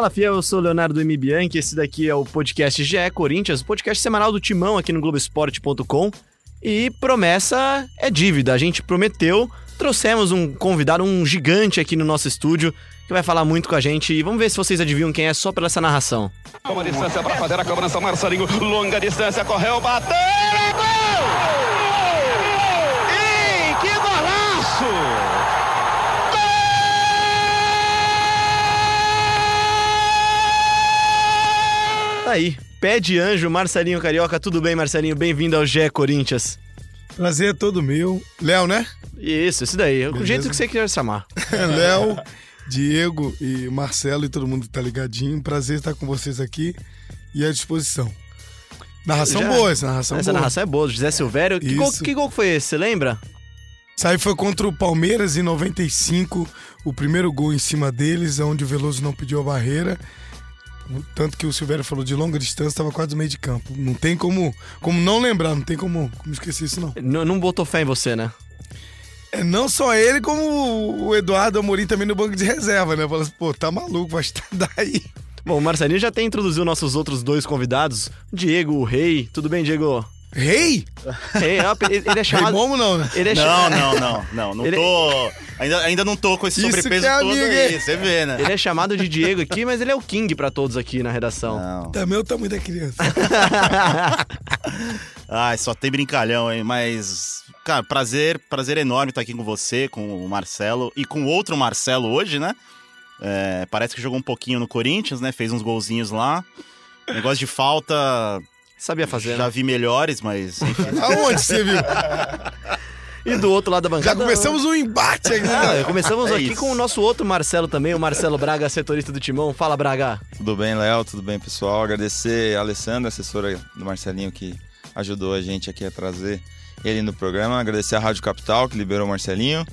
Fala Fiel, eu sou o Leonardo M. Bianchi, esse daqui é o podcast GE Corinthians, podcast semanal do Timão aqui no Globoesporte.com. E promessa é dívida, a gente prometeu, trouxemos um convidado, um gigante aqui no nosso estúdio, que vai falar muito com a gente e vamos ver se vocês adivinham quem é só pela essa narração. Uma distância para fazer a cobrança, Marcelinho, longa distância, correu, bateu, Tá aí, pé de anjo, Marcelinho Carioca, tudo bem Marcelinho? Bem-vindo ao GE Corinthians. Prazer é todo meu. Léo, né? Isso, esse daí, o Beleza. jeito que você quiser chamar. Léo, Diego e Marcelo e todo mundo que tá ligadinho. Prazer estar com vocês aqui e à disposição. Narração Já- boa, essa narração Essa boa. narração é boa, José Silvério. Que gol, que gol foi esse, você lembra? Isso aí foi contra o Palmeiras em 95, o primeiro gol em cima deles, onde o Veloso não pediu a barreira. Tanto que o Silvério falou de longa distância, estava quase no meio de campo. Não tem como, como não lembrar, não tem como, como esquecer isso, não. N- não botou fé em você, né? É não só ele, como o Eduardo Amorim também no banco de reserva, né? Fala assim, pô, tá maluco, vai estar daí. Bom, o Marcelinho já até introduziu nossos outros dois convidados. Diego, o Rei. Tudo bem, Diego? Rei? Rei, ó, ele é Rei chamado... Momo não, né? Ele é Não, cha- não, não, não, não Ele- tô. Ainda, ainda não tô com esse Isso sobrepeso que é todo aí, você vê, né? Ele é chamado de Diego aqui, mas ele é o King pra todos aqui na redação. Não. Também é o tamanho da criança. Ai, só tem brincalhão, hein? Mas, cara, prazer, prazer enorme estar aqui com você, com o Marcelo e com outro Marcelo hoje, né? É, parece que jogou um pouquinho no Corinthians, né? Fez uns golzinhos lá. Negócio de falta, Sabia fazer, já né? vi melhores, mas enfim. Aonde você viu? E do outro lado da Já bancada... começamos um embate aqui. Ah, né? começamos É aqui isso. com o nosso outro Marcelo também, o Marcelo Braga, setorista do Timão. Fala, Braga. Tudo bem, Léo? Tudo bem, pessoal? Agradecer a Alessandra, assessora do Marcelinho, que ajudou a gente aqui a trazer ele no programa. Agradecer a Rádio Capital, que liberou o Marcelinho.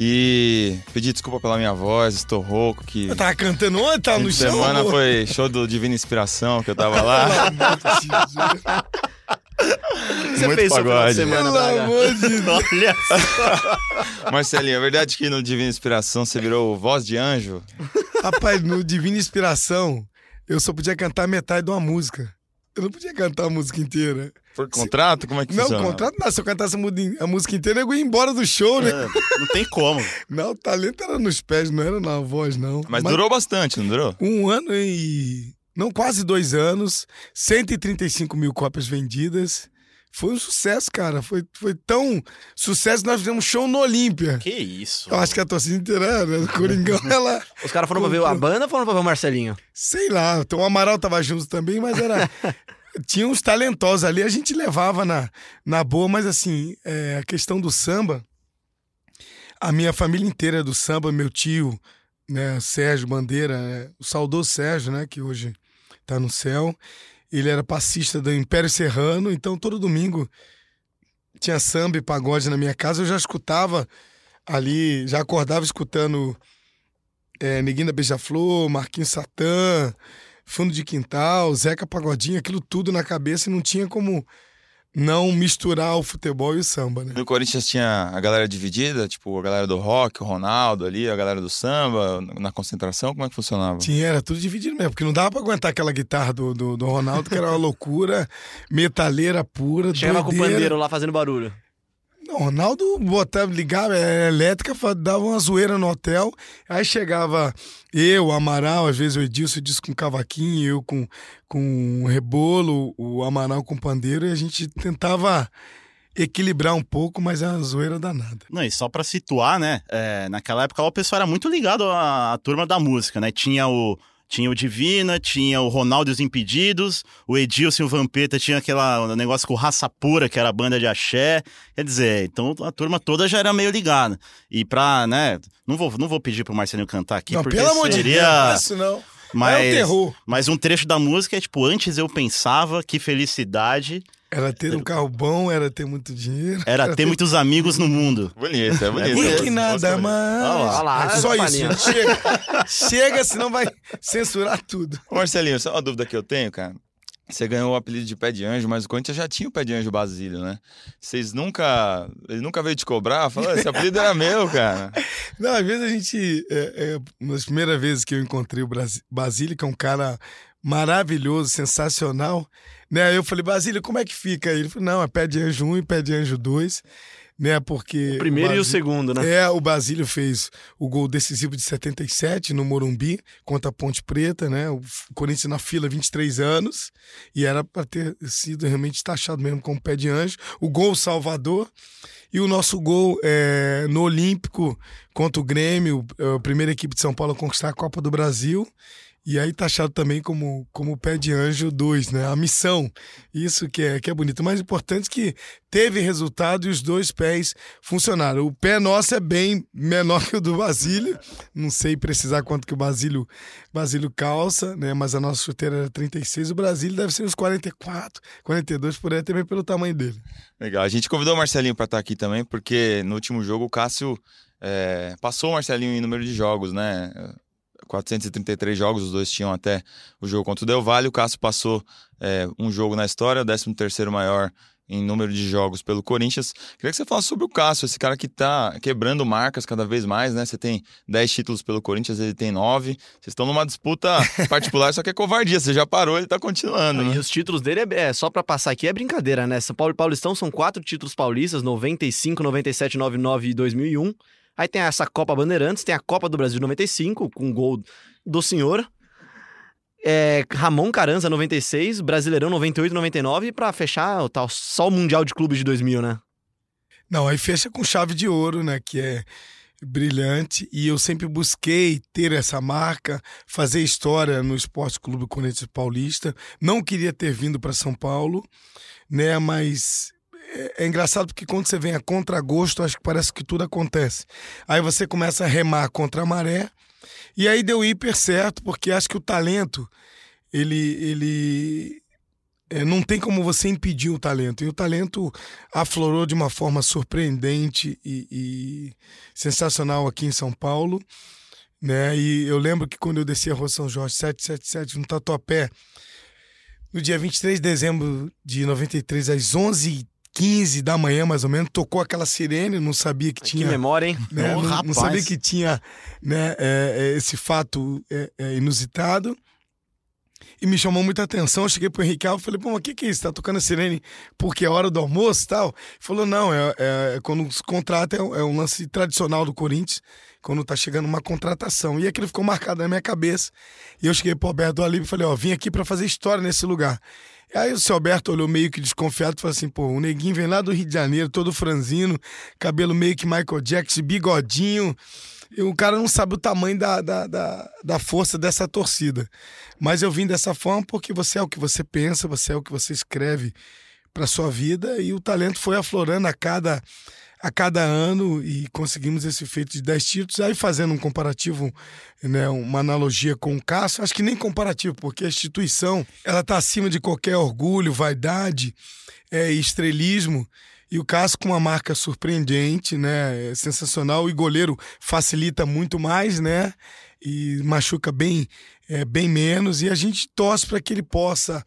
E pedir desculpa pela minha voz, estou rouco, que Eu tava cantando ontem, tava no chão. semana amor. foi show do Divina Inspiração, que eu tava lá. Você Muito fez pagode. semana, Pelo Braga? amor de Deus. Olha Marcelinho, é verdade que no Divina Inspiração você virou voz de anjo? Rapaz, no Divina Inspiração, eu só podia cantar metade de uma música. Eu não podia cantar a música inteira. Por contrato? Como é que Não, funciona? contrato não. Se eu cantasse a música inteira, eu ia embora do show, né? É, não tem como. Não, o talento era nos pés, não era na voz, não. Mas durou bastante, não durou? Um ano e. Não, quase dois anos. 135 mil cópias vendidas. Foi um sucesso, cara. Foi, foi tão sucesso que nós fizemos show no Olímpia. Que isso? Eu acho que a torcida inteira, né? Do Coringão, ela. Os caras foram pra ver a banda ou foram pra ver o Marcelinho? Sei lá, então o Amaral tava junto também, mas era. Tinha uns talentosos ali, a gente levava na, na boa, mas assim, é, a questão do samba, a minha família inteira é do samba, meu tio, né, Sérgio Bandeira, é, o saudoso Sérgio, né, que hoje tá no céu, ele era passista do Império Serrano, então todo domingo tinha samba e pagode na minha casa, eu já escutava ali, já acordava escutando é, Neguinho da Beija-Flor, Marquinhos Satã, Fundo de Quintal, Zeca Pagodinho, aquilo tudo na cabeça e não tinha como não misturar o futebol e o samba, né? No Corinthians tinha a galera dividida, tipo a galera do rock, o Ronaldo ali, a galera do samba, na concentração, como é que funcionava? Tinha, era tudo dividido mesmo, porque não dava pra aguentar aquela guitarra do, do, do Ronaldo, que era uma loucura, metaleira pura, Chegava com o doideira. pandeiro lá fazendo barulho. O Ronaldo botava, ligava, era elétrica, dava uma zoeira no hotel. Aí chegava eu, Amaral, às vezes o Edilson disse com cavaquinho, eu com, com rebolo, o Amaral com pandeiro, e a gente tentava equilibrar um pouco, mas é uma zoeira danada. Não, e só pra situar, né? é, naquela época o pessoal era muito ligado à, à turma da música, né? Tinha o. Tinha o Divina, tinha o Ronaldo e os Impedidos, o Edilson e o Vampeta tinha aquela negócio com Raça Pura, que era a banda de axé. Quer dizer, então a turma toda já era meio ligada. E pra, né, não vou, não vou pedir pro Marcelinho cantar aqui, não, porque pelo amor de. Deus, não isso não. mas, É o terror. mas um trecho da música é tipo, antes eu pensava, que felicidade Era ter um carro bom, era ter muito dinheiro. era ter muitos amigos no mundo. Bonito, é bonito. Bonito. que nada mais. Olha lá, É só isso. Chega. Chega, senão vai censurar tudo. Marcelinho, só uma dúvida que eu tenho, cara. você ganhou o apelido de pé de anjo, mas o Corinthians já tinha o pé de anjo Basílio, né? Vocês nunca. Ele nunca veio te cobrar? Falou, esse apelido era meu, cara. Não, às vezes a gente. É, é, uma das primeiras vezes que eu encontrei o Basílio, que é um cara maravilhoso, sensacional, né? Eu falei, Basílio, como é que fica? Ele falou, não, é pé de anjo 1 e pé de anjo 2, né? Porque. O primeiro e o Basílio- segundo, né? É, o Basílio fez o gol decisivo de 77 no Morumbi contra a Ponte Preta, né? O Corinthians na fila 23 anos e era para ter sido realmente taxado mesmo como pé de anjo. O gol Salvador e o nosso gol é, no Olímpico contra o Grêmio, é, a primeira equipe de São Paulo a conquistar a Copa do Brasil. E aí taxado também como, como pé de anjo 2, né? A missão. Isso que é, que é bonito. O mais importante é que teve resultado e os dois pés funcionaram. O pé nosso é bem menor que o do Basílio. Não sei precisar quanto que o Basílio, Basílio calça, né? Mas a nossa chuteira era 36. O Brasílio deve ser uns 44, 42 por aí, também pelo tamanho dele. Legal. A gente convidou o Marcelinho para estar aqui também, porque no último jogo o Cássio é, passou o Marcelinho em número de jogos, né? 433 jogos, os dois tinham até o jogo contra o Del Valle. O Cássio passou é, um jogo na história, o 13 maior em número de jogos pelo Corinthians. Queria que você falasse sobre o Cássio, esse cara que tá quebrando marcas cada vez mais, né? Você tem 10 títulos pelo Corinthians, ele tem 9. Vocês estão numa disputa particular, só que é covardia. Você já parou, ele tá continuando, né? E os títulos dele, é, é, só pra passar aqui, é brincadeira, né? São Paulo e Paulistão são quatro títulos paulistas, 95, 97, 99 e 2001. Aí tem essa Copa Bandeirantes, tem a Copa do Brasil de 95, com gol do senhor. É, Ramon Caranza, 96, Brasileirão 98 99, e pra fechar o tal, só o Mundial de Clubes de 2000, né? Não, aí fecha com chave de ouro, né? Que é brilhante. E eu sempre busquei ter essa marca, fazer história no Esporte Clube Corinthians Paulista. Não queria ter vindo para São Paulo, né? Mas é, é engraçado porque quando você vem a contragosto, acho que parece que tudo acontece. Aí você começa a remar contra a maré. E aí deu hiper certo, porque acho que o talento, ele, ele é, não tem como você impedir o talento. E o talento aflorou de uma forma surpreendente e, e sensacional aqui em São Paulo. Né? E eu lembro que quando eu desci a Rua São Jorge 777 no Tatuapé, no dia 23 de dezembro de 93, às 11h15 da manhã, mais ou menos, tocou aquela sirene, não sabia que Que tinha memória, hein? né? Ô, não, não sabia que tinha né, é, é, esse fato é, é, inusitado. E me chamou muita atenção. Eu cheguei pro Henrique Alves e falei, pô, mas o que, que é isso? Tá tocando a sirene porque é hora do almoço e tal? Ele falou, não, é, é- quando se contrata, é, um- é um lance tradicional do Corinthians, quando tá chegando uma contratação. E aquilo ficou marcado na minha cabeça. E eu cheguei pro Alberto Alibe e falei, ó, vim aqui para fazer história nesse lugar. Aí o seu Alberto olhou meio que desconfiado e falou assim, pô, o neguinho vem lá do Rio de Janeiro, todo franzino, cabelo meio que Michael Jackson, bigodinho. E o cara não sabe o tamanho da, da, da, da força dessa torcida. Mas eu vim dessa forma porque você é o que você pensa, você é o que você escreve para sua vida e o talento foi aflorando a cada a cada ano e conseguimos esse feito de 10 títulos. Aí fazendo um comparativo, né, uma analogia com o Cássio, acho que nem comparativo, porque a instituição ela está acima de qualquer orgulho, vaidade é, estrelismo. E o Cássio com uma marca surpreendente, né, é sensacional. E goleiro facilita muito mais, né, e machuca bem, é, bem menos. E a gente torce para que ele possa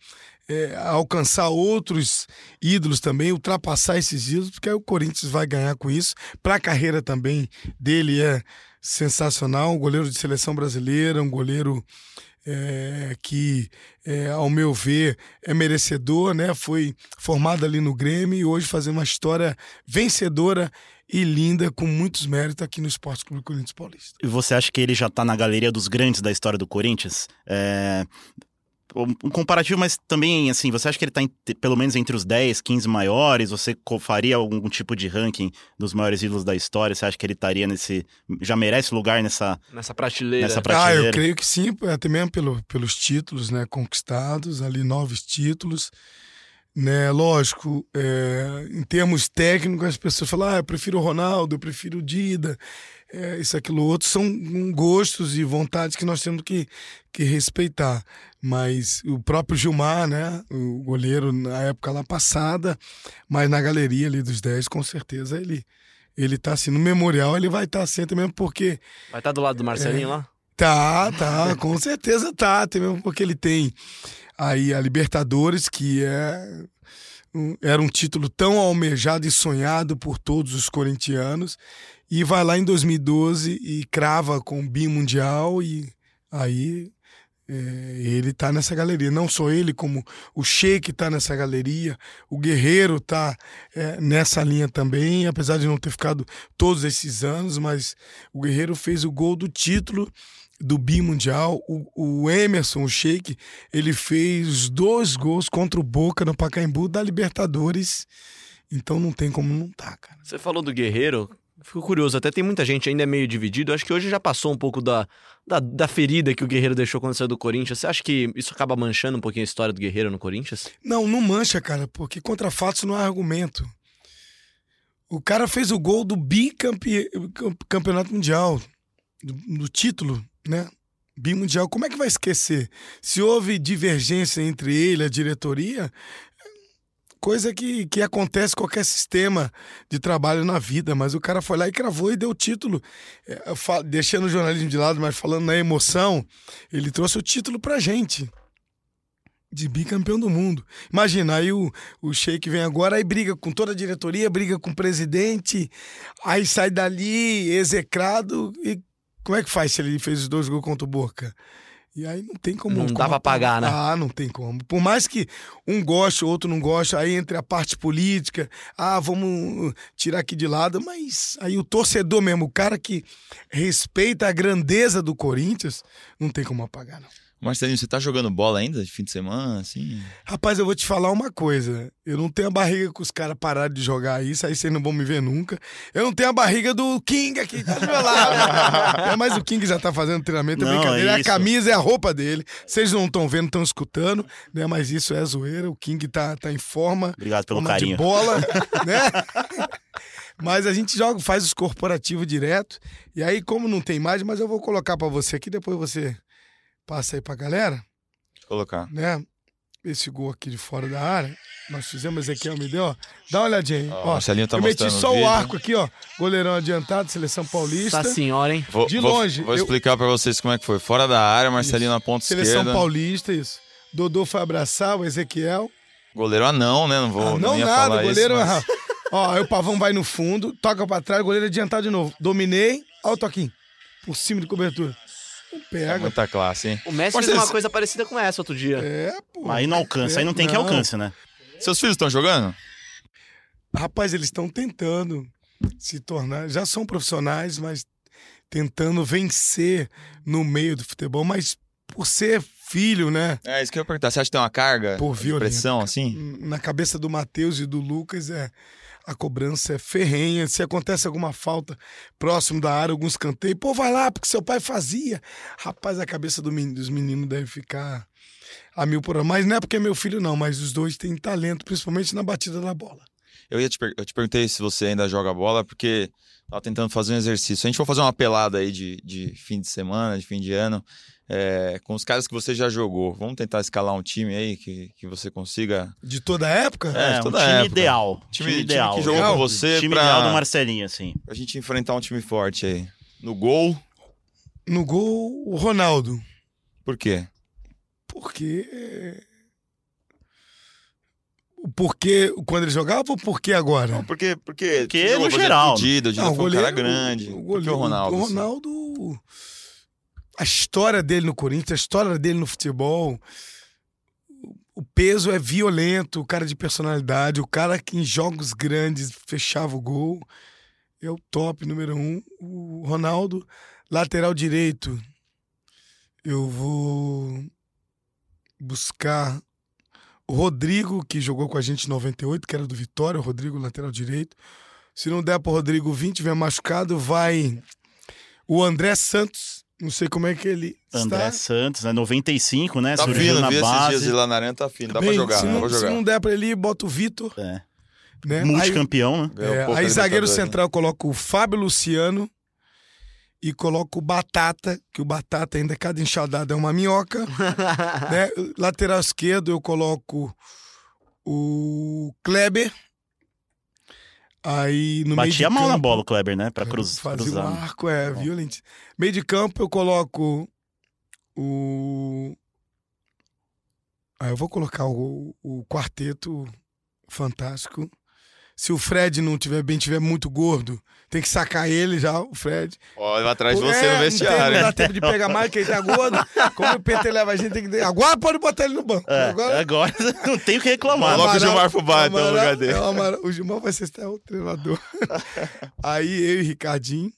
é, alcançar outros ídolos também, ultrapassar esses ídolos, porque aí o Corinthians vai ganhar com isso. Para a carreira também dele é sensacional, um goleiro de seleção brasileira, um goleiro é, que, é, ao meu ver, é merecedor, né? Foi formado ali no Grêmio e hoje fazendo uma história vencedora e linda, com muitos méritos aqui no Esporte Clube Corinthians Paulista. E você acha que ele já tá na galeria dos grandes da história do Corinthians? É, Um comparativo, mas também, assim, você acha que ele tá em- pelo menos entre os 10, 15 maiores? Você faria algum tipo de ranking dos maiores ídolos da história? Você acha que ele estaria nesse. Já merece lugar nessa. Nessa prateleira. Nessa Ah, prateleira? eu creio que sim, até mesmo pelo, pelos títulos né, conquistados, ali nove títulos. Né, lógico, é, em termos técnicos, as pessoas falam, ah, eu prefiro o Ronaldo, eu prefiro o Dida, é, isso, aquilo, outro, são gostos e vontades que nós temos que, que respeitar. Mas o próprio Gilmar, né, o goleiro na época lá passada, mas na galeria ali dos 10, com certeza ele, ele tá assim, no memorial ele vai estar sempre mesmo porque Vai estar do lado do Marcelinho lá? Tá, tá, com certeza tá, até mesmo porque ele tem aí a Libertadores, que é era um título tão almejado e sonhado por todos os corintianos, e vai lá em 2012 e crava com o bimundial e aí é, ele tá nessa galeria. Não só ele, como o Sheik tá nessa galeria, o Guerreiro tá é, nessa linha também, apesar de não ter ficado todos esses anos, mas o Guerreiro fez o gol do título do bimundial. O, o Emerson, o Sheik, ele fez dois gols contra o Boca no Pacaembu da Libertadores. Então não tem como não tá, cara. Você falou do Guerreiro, fico curioso, até tem muita gente ainda é meio dividido. Acho que hoje já passou um pouco da, da, da ferida que o Guerreiro deixou quando saiu do Corinthians. Você acha que isso acaba manchando um pouquinho a história do Guerreiro no Corinthians? Não, não mancha, cara, porque contra fatos não há argumento. O cara fez o gol do bicampeonato mundial, do, do título, né? Bimundial. Como é que vai esquecer? Se houve divergência entre ele e a diretoria, coisa que, que acontece qualquer sistema de trabalho na vida, mas o cara foi lá e cravou e deu o título. É, deixando o jornalismo de lado, mas falando na emoção, ele trouxe o título pra gente de bicampeão do mundo. Imagina, aí o, o Sheik vem agora, aí briga com toda a diretoria, briga com o presidente, aí sai dali execrado. E como é que faz se ele fez os dois gols contra o Boca? E aí não tem como. Não como dá pra pagar, né? Ah, não tem como. Por mais que um goste, o outro não goste, aí entre a parte política, ah, vamos tirar aqui de lado, mas aí o torcedor mesmo, o cara que respeita a grandeza do Corinthians, não tem como apagar, não. Marcelinho, você tá jogando bola ainda de fim de semana, assim? Rapaz, eu vou te falar uma coisa. Eu não tenho a barriga que os caras pararam de jogar isso, aí vocês não vão me ver nunca. Eu não tenho a barriga do King aqui, tá do meu lado. É, mas o King já tá fazendo treinamento, é Não, brincadeira. é a camisa é a roupa dele. Vocês não estão vendo, estão escutando, né? Mas isso é zoeira. O King tá, tá em forma. Obrigado pelo forma carinho. de bola, né? Mas a gente joga, faz os corporativos direto. E aí, como não tem mais, mas eu vou colocar pra você aqui, depois você passa aí pra galera Deixa eu colocar. né? Esse gol aqui de fora da área. Nós fizemos, Ezequiel me deu, ó. Dá uma olhadinha aí. Ó, ó, Marcelinho tá eu meti mostrando só o o arco aqui, ó. Goleirão adiantado, seleção paulista. Nossa senhora, hein? Vou, De vou- longe, Vou eu- explicar pra vocês como é que foi. Fora da área, Marcelinho na ponta Seleção esquerda. paulista, isso. Dodô foi abraçar o Ezequiel. Goleiro anão, né? Não vou. Ah, não ia nada, falar goleiro. isso, mas- Ó, aí o Pavão vai no fundo, toca pra trás, goleiro adiantado de novo. Dominei, ó o toquinho. Por cima de cobertura. Não Tá pega. muita classe, hein? O Messi Mas fez uma coisa parecida com essa outro dia. É, pô. Aí não alcança, aí não tem que Não. alcance, né? Seus filhos estão jogando? Rapaz, eles estão tentando se tornar. Já são profissionais, mas tentando vencer no meio do futebol. Mas por ser filho, né? É, isso que eu ia perguntar. Você acha que tem uma carga de violento, pressão, assim? Na cabeça do Matheus e do Lucas, é a cobrança é ferrenha. Se acontece alguma falta próximo da área, algum escanteio, pô, vai lá, porque seu pai fazia. Rapaz, a cabeça do men- dos meninos deve ficar a mil por hora. Mas não é porque é meu filho, não, mas os dois têm talento, principalmente na batida da bola. Eu, ia te eu te perguntei se você ainda joga bola, porque tava tentando fazer um exercício. A gente for fazer uma pelada aí de, de fim de semana, de fim de ano, é, com os caras que você já jogou. Vamos tentar escalar um time aí que, que você consiga. De toda a época? É, É, de um toda time época. ideal. Time, Time, time ideal. que jogou Legal. com você time pra, ideal do Marcelinho, assim. pra gente enfrentar um time forte aí. No gol, No gol, o Ronaldo. por quê? Porque. O porquê quando ele jogava ou por que agora? Não, porque, porque, Porque no exemplo, geral. O Dida, o Não, foi um cara grande. O, Por que goleiro, o Ronaldo? O assim? A história dele no Corinthians, a história dele no futebol. O peso é violento, o cara de personalidade, o cara que em jogos grandes fechava o gol. É o top número um. O Ronaldo, lateral direito. Eu vou buscar o Rodrigo, que jogou com a gente em 98, que era do Vitória, o Rodrigo, lateral direito. Se não der pro Rodrigo 20, tiver machucado, vai o André Santos. Não sei como é que ele André está. Santos, né? 95, né? Tá Surgiu fino, na vi esses dias base. lá na arena, tá fino. Dá Bem, pra jogar, se dá não, se jogar. não der pra ele, bota o Vitor. É. Né? Aí, Multicampeão, né? É, pouco aí a zagueiro né? central eu coloco o Fábio Luciano e coloco o Batata, que o Batata ainda cada enxadada é uma minhoca. né? Lateral esquerdo eu coloco o Kleber. Aí no meio Batia mal na campo- bola o Kleber, né? Pra cruz, Fazia cruzar. um arco, é, violento. Meio de campo eu coloco o. Aí eu vou colocar o, o quarteto fantástico. Se o Fred não tiver bem, tiver muito gordo, tem que sacar ele já, o Fred. Ó, vai atrás de você É, no Não, tem, vestiário. não dá tempo de pegar mais, que ele tá gordo. Como o PT leva a gente, tem que. Agora pode botar ele no banco. É, Agora. agora não tem o que reclamar. Coloca o Gilmar Fubá, então, no Amaral- lugar dele. é, o o Gilmar vai ser até o treinador. Aí eu e Ricardinho,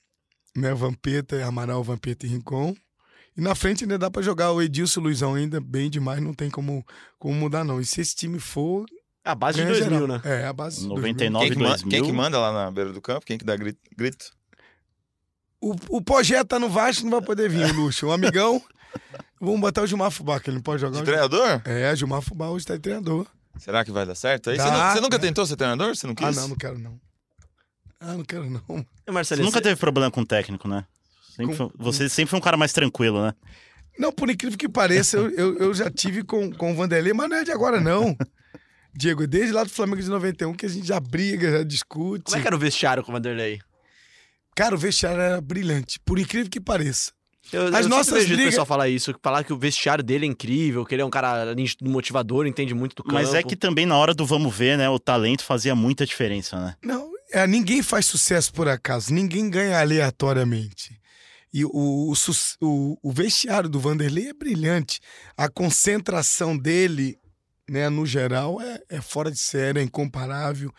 né? Vampeta, Amaral, Vampeta e Rincon. E na frente ainda dá pra jogar o Edilson e o Luizão ainda bem demais, não tem como, como mudar, não. E se esse time for. A base de ganha 2000, geral. né? É, a base de 2000. 99 Quem que, manda, 2000. quem que manda lá na beira do campo? Quem que dá grito? grito? O, o Pogé tá no Vasco, não vai poder vir, o Luxo. Um amigão. Vamos botar o Gilmar Fubá, que ele não pode jogar. De treinador? É, o Gilmar Fubá hoje tá de treinador. Será que vai dar certo? Aí Dá, você, nu- você nunca né? tentou ser treinador? Você não quis? Ah, não, não quero não. Ah, não quero não. E, Você nunca você- teve problema com técnico, né? Sempre foi- você sempre foi um cara mais tranquilo, né? Não, por incrível que pareça, eu, eu, eu já tive com, com o Vanderlei, mas não é de agora, não. Diego, desde lá do Flamengo de 91 que a gente já briga, já discute. Como é que era o vestiário com o Vanderlei? Cara, o vestiário era brilhante, por incrível que pareça. Eu, As eu nossas vejo o brigas- pessoal falar isso, falar que o vestiário dele é incrível, que ele é um cara motivador, entende muito do campo. Mas é que também na hora do vamos ver, né? O talento fazia muita diferença, né? Não, é, ninguém faz sucesso por acaso, ninguém ganha aleatoriamente. E o, o, o- o vestiário do Vanderlei é brilhante. A concentração dele, né, no geral, é, é fora de série, é incomparável.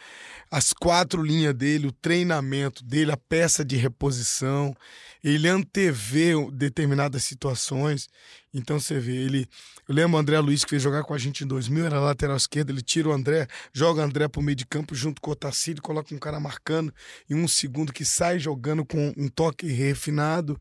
As quatro linhas dele, o treinamento dele, a peça de reposição, ele antevê determinadas situações. Então você vê, ele. Eu lembro o André Luiz que fez jogar com a gente em 2000, era lateral esquerdo, ele tira o André, joga o André pro meio de campo junto com o Otacílio, coloca um cara marcando em um segundo que sai jogando com um toque refinado.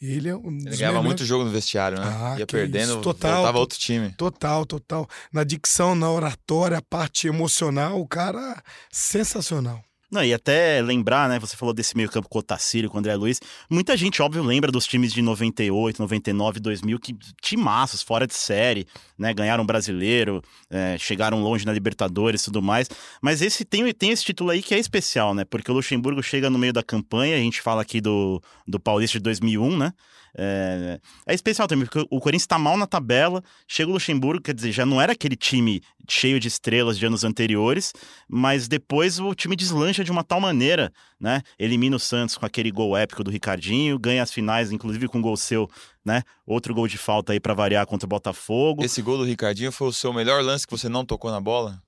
Ele é um Ele ganhava melhores- muito jogo no vestiário, né? Ah, Ia perdendo, isso, total. voltava outro time. Total, total. Na dicção, na oratória, a parte emocional, o cara sensacional. Não, e até lembrar, né? Você falou desse meio campo com o Otacílio, com o André Luiz. Muita gente, óbvio, lembra dos times de 98, 99, 2000, que timaços, fora de série, né? Ganharam brasileiro, é, chegaram longe na Libertadores e tudo mais. Mas esse tem, tem esse título aí que é especial, né? Porque o Luxemburgo chega no meio da campanha, a gente fala aqui do, do Paulista de 2001, né? É, é especial também, porque o Corinthians tá mal na tabela, chega o Luxemburgo, quer dizer, já não era aquele time cheio de estrelas de anos anteriores, mas depois o time deslancha de uma tal maneira, né? Elimina o Santos com aquele gol épico do Ricardinho, ganha as finais, inclusive com um gol seu, né? Outro gol de falta aí pra variar contra o Botafogo. Esse gol do Ricardinho foi o seu melhor lance que você não tocou na bola?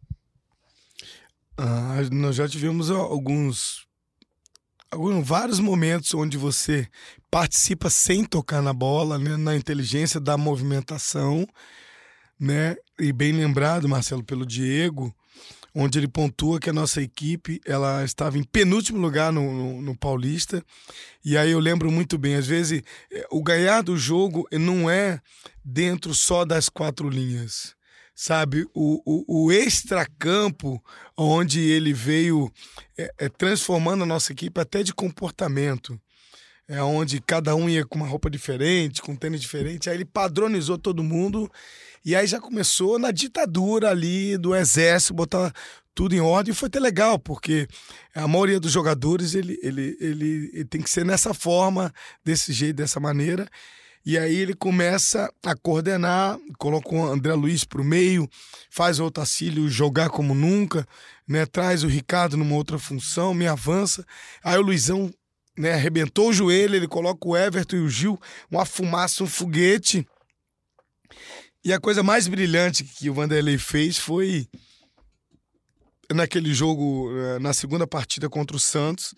Ah, nós já tivemos alguns vários momentos onde você participa sem tocar na bola, né, na inteligência da movimentação, né? E bem lembrado, Marcelo, pelo Diego, onde ele pontua que a nossa equipe ela estava em penúltimo lugar no, no, no Paulista. E aí eu lembro muito bem, às vezes eh, o ganhar do jogo não é dentro só das quatro linhas. Sabe, o, o, o extracampo, onde ele veio é, é, transformando a nossa equipe até de comportamento. É onde cada um ia com uma roupa diferente, com um tênis diferente. Aí ele padronizou todo mundo. E aí já começou na ditadura ali do exército, botar tudo em ordem. Foi até legal, porque a maioria dos jogadores ele, ele, ele, ele tem que ser nessa forma, desse jeito, dessa maneira. E aí ele começa a coordenar, coloca o André Luiz para o meio, faz o Otacílio jogar como nunca, né? traz o Ricardo numa outra função, me avança. Aí o Luizão né, arrebentou o joelho, ele coloca o Everton e o Gil, uma fumaça, um foguete. E a coisa mais brilhante que o Vanderlei fez foi naquele jogo, eh, na segunda partida contra o Santos,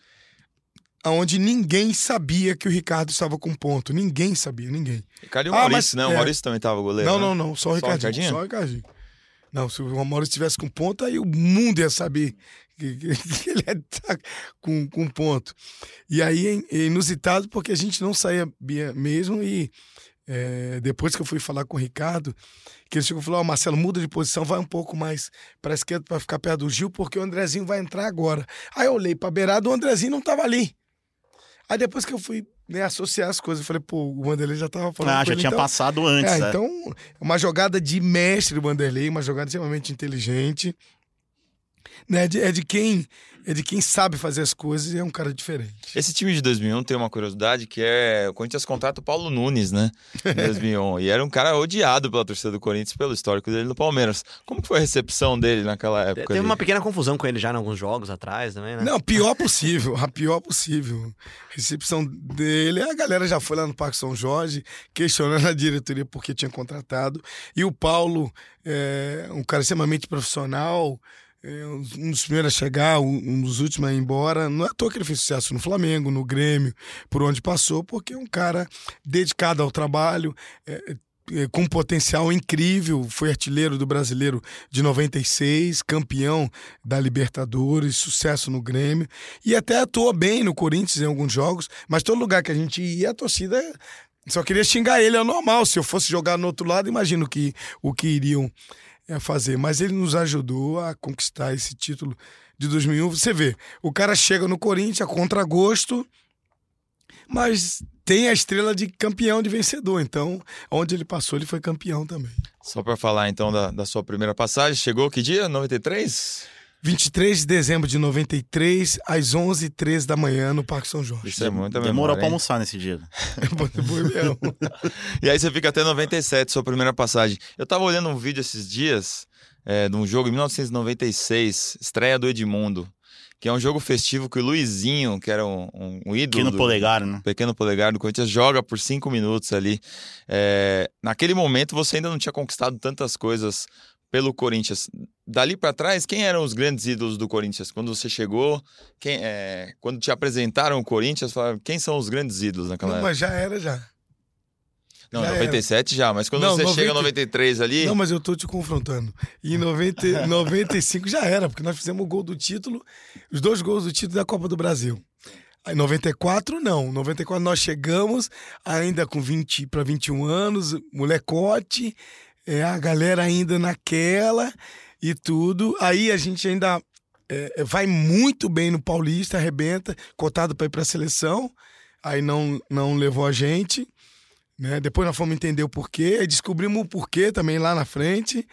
onde ninguém sabia que o Ricardo estava com ponto. Ninguém sabia, ninguém. Ricardo e o Ah, Maurício, mas- né? O é. Maurício também tava goleiro. Não, né? não, não, só o Só o Ricardinho. Ricardinho? Só o Ricardinho. Não, se o Maurício estivesse com ponto, aí o mundo ia saber que, que- ele tá com, com ponto. E aí é in- inusitado porque a gente não saía mesmo e é, depois que eu fui falar com o Ricardo, que ele chegou e falou, ó, Marcelo, muda de posição, vai um pouco mais para esquerda para ficar perto do Gil, porque o Andrezinho vai entrar agora. Aí eu olhei para beirada, o Andrezinho não tava ali. Aí depois que eu fui né, associar as coisas, eu falei, pô, o Vanderlei já tava falando Ah, já ele, tinha então- passado antes, é, né? então, uma jogada de mestre do Vanderlei, uma jogada extremamente inteligente. Né, de- é de quem é de quem sabe fazer as coisas e é um cara diferente. Esse time de 2001 tem uma curiosidade que é o Corinthians contrata o Paulo Nunes, né? Em 2001. e era um cara odiado pela torcida do Corinthians pelo histórico dele no Palmeiras. Como que foi a recepção dele naquela época? Teve ali? uma pequena confusão com ele já em alguns jogos atrás também, né? Não, pior possível, a pior possível. Recepção dele, a galera já foi lá no Parque São Jorge questionando a diretoria porque tinha contratado. E o Paulo, é, um cara extremamente profissional, um dos primeiros a chegar, um um dos últimos a ir embora. Não é à toa que ele fez sucesso no Flamengo, no Grêmio, por onde passou, porque é um cara dedicado ao trabalho, é, é, com um potencial incrível, foi artilheiro do brasileiro de 96, campeão da Libertadores, sucesso no Grêmio, e até atuou bem no Corinthians em alguns jogos, mas todo lugar que a gente ia, a torcida só queria xingar ele, é normal. Se eu fosse jogar no outro lado, imagino que, o que iriam é, fazer. Mas ele nos ajudou a conquistar esse título de 2001. Você vê, o cara chega no Corinthians a contragosto, mas tem a estrela de campeão, de vencedor. Então, onde ele passou, ele foi campeão também. Só pra falar então da, da sua primeira passagem, chegou que dia? 93? 23 de dezembro de 93, às 11h13 da manhã, no Parque São Jorge. Isso é muita Demorou memória, pra hein? almoçar nesse dia. Foi mesmo. E aí você fica até 97, sua primeira passagem. Eu tava olhando um vídeo esses dias é, de um jogo em 1996, estreia do Edmundo, que é um jogo festivo que o Luizinho, que era um, um, um ídolo. Aqui no do- polegar, né? pequeno polegar do Corinthians joga por cinco minutos ali. É, naquele momento você ainda não tinha conquistado tantas coisas pelo Corinthians. Dali pra trás, quem eram os grandes ídolos do Corinthians? Quando você chegou, quem, é, quando te apresentaram o Corinthians, falaram, quem são os grandes ídolos naquela época? mas já era, já. Não, já 97 já, mas quando Não, você 90 chega em 93 ali, Não, mas eu tô te confrontando. E em 90, 95 já era, porque nós fizemos o gol do título, os dois gols do título da Copa do Brasil. Aí 94 não, 94 nós chegamos ainda com 20 para 21 anos, molecote, é, a galera ainda naquela e tudo. Aí a gente ainda é, vai muito bem no Paulista, arrebenta, cotado para ir para a seleção. Aí não não levou a gente. Né? Depois nós fomos entender o porquê, aí descobrimos o porquê também lá na frente.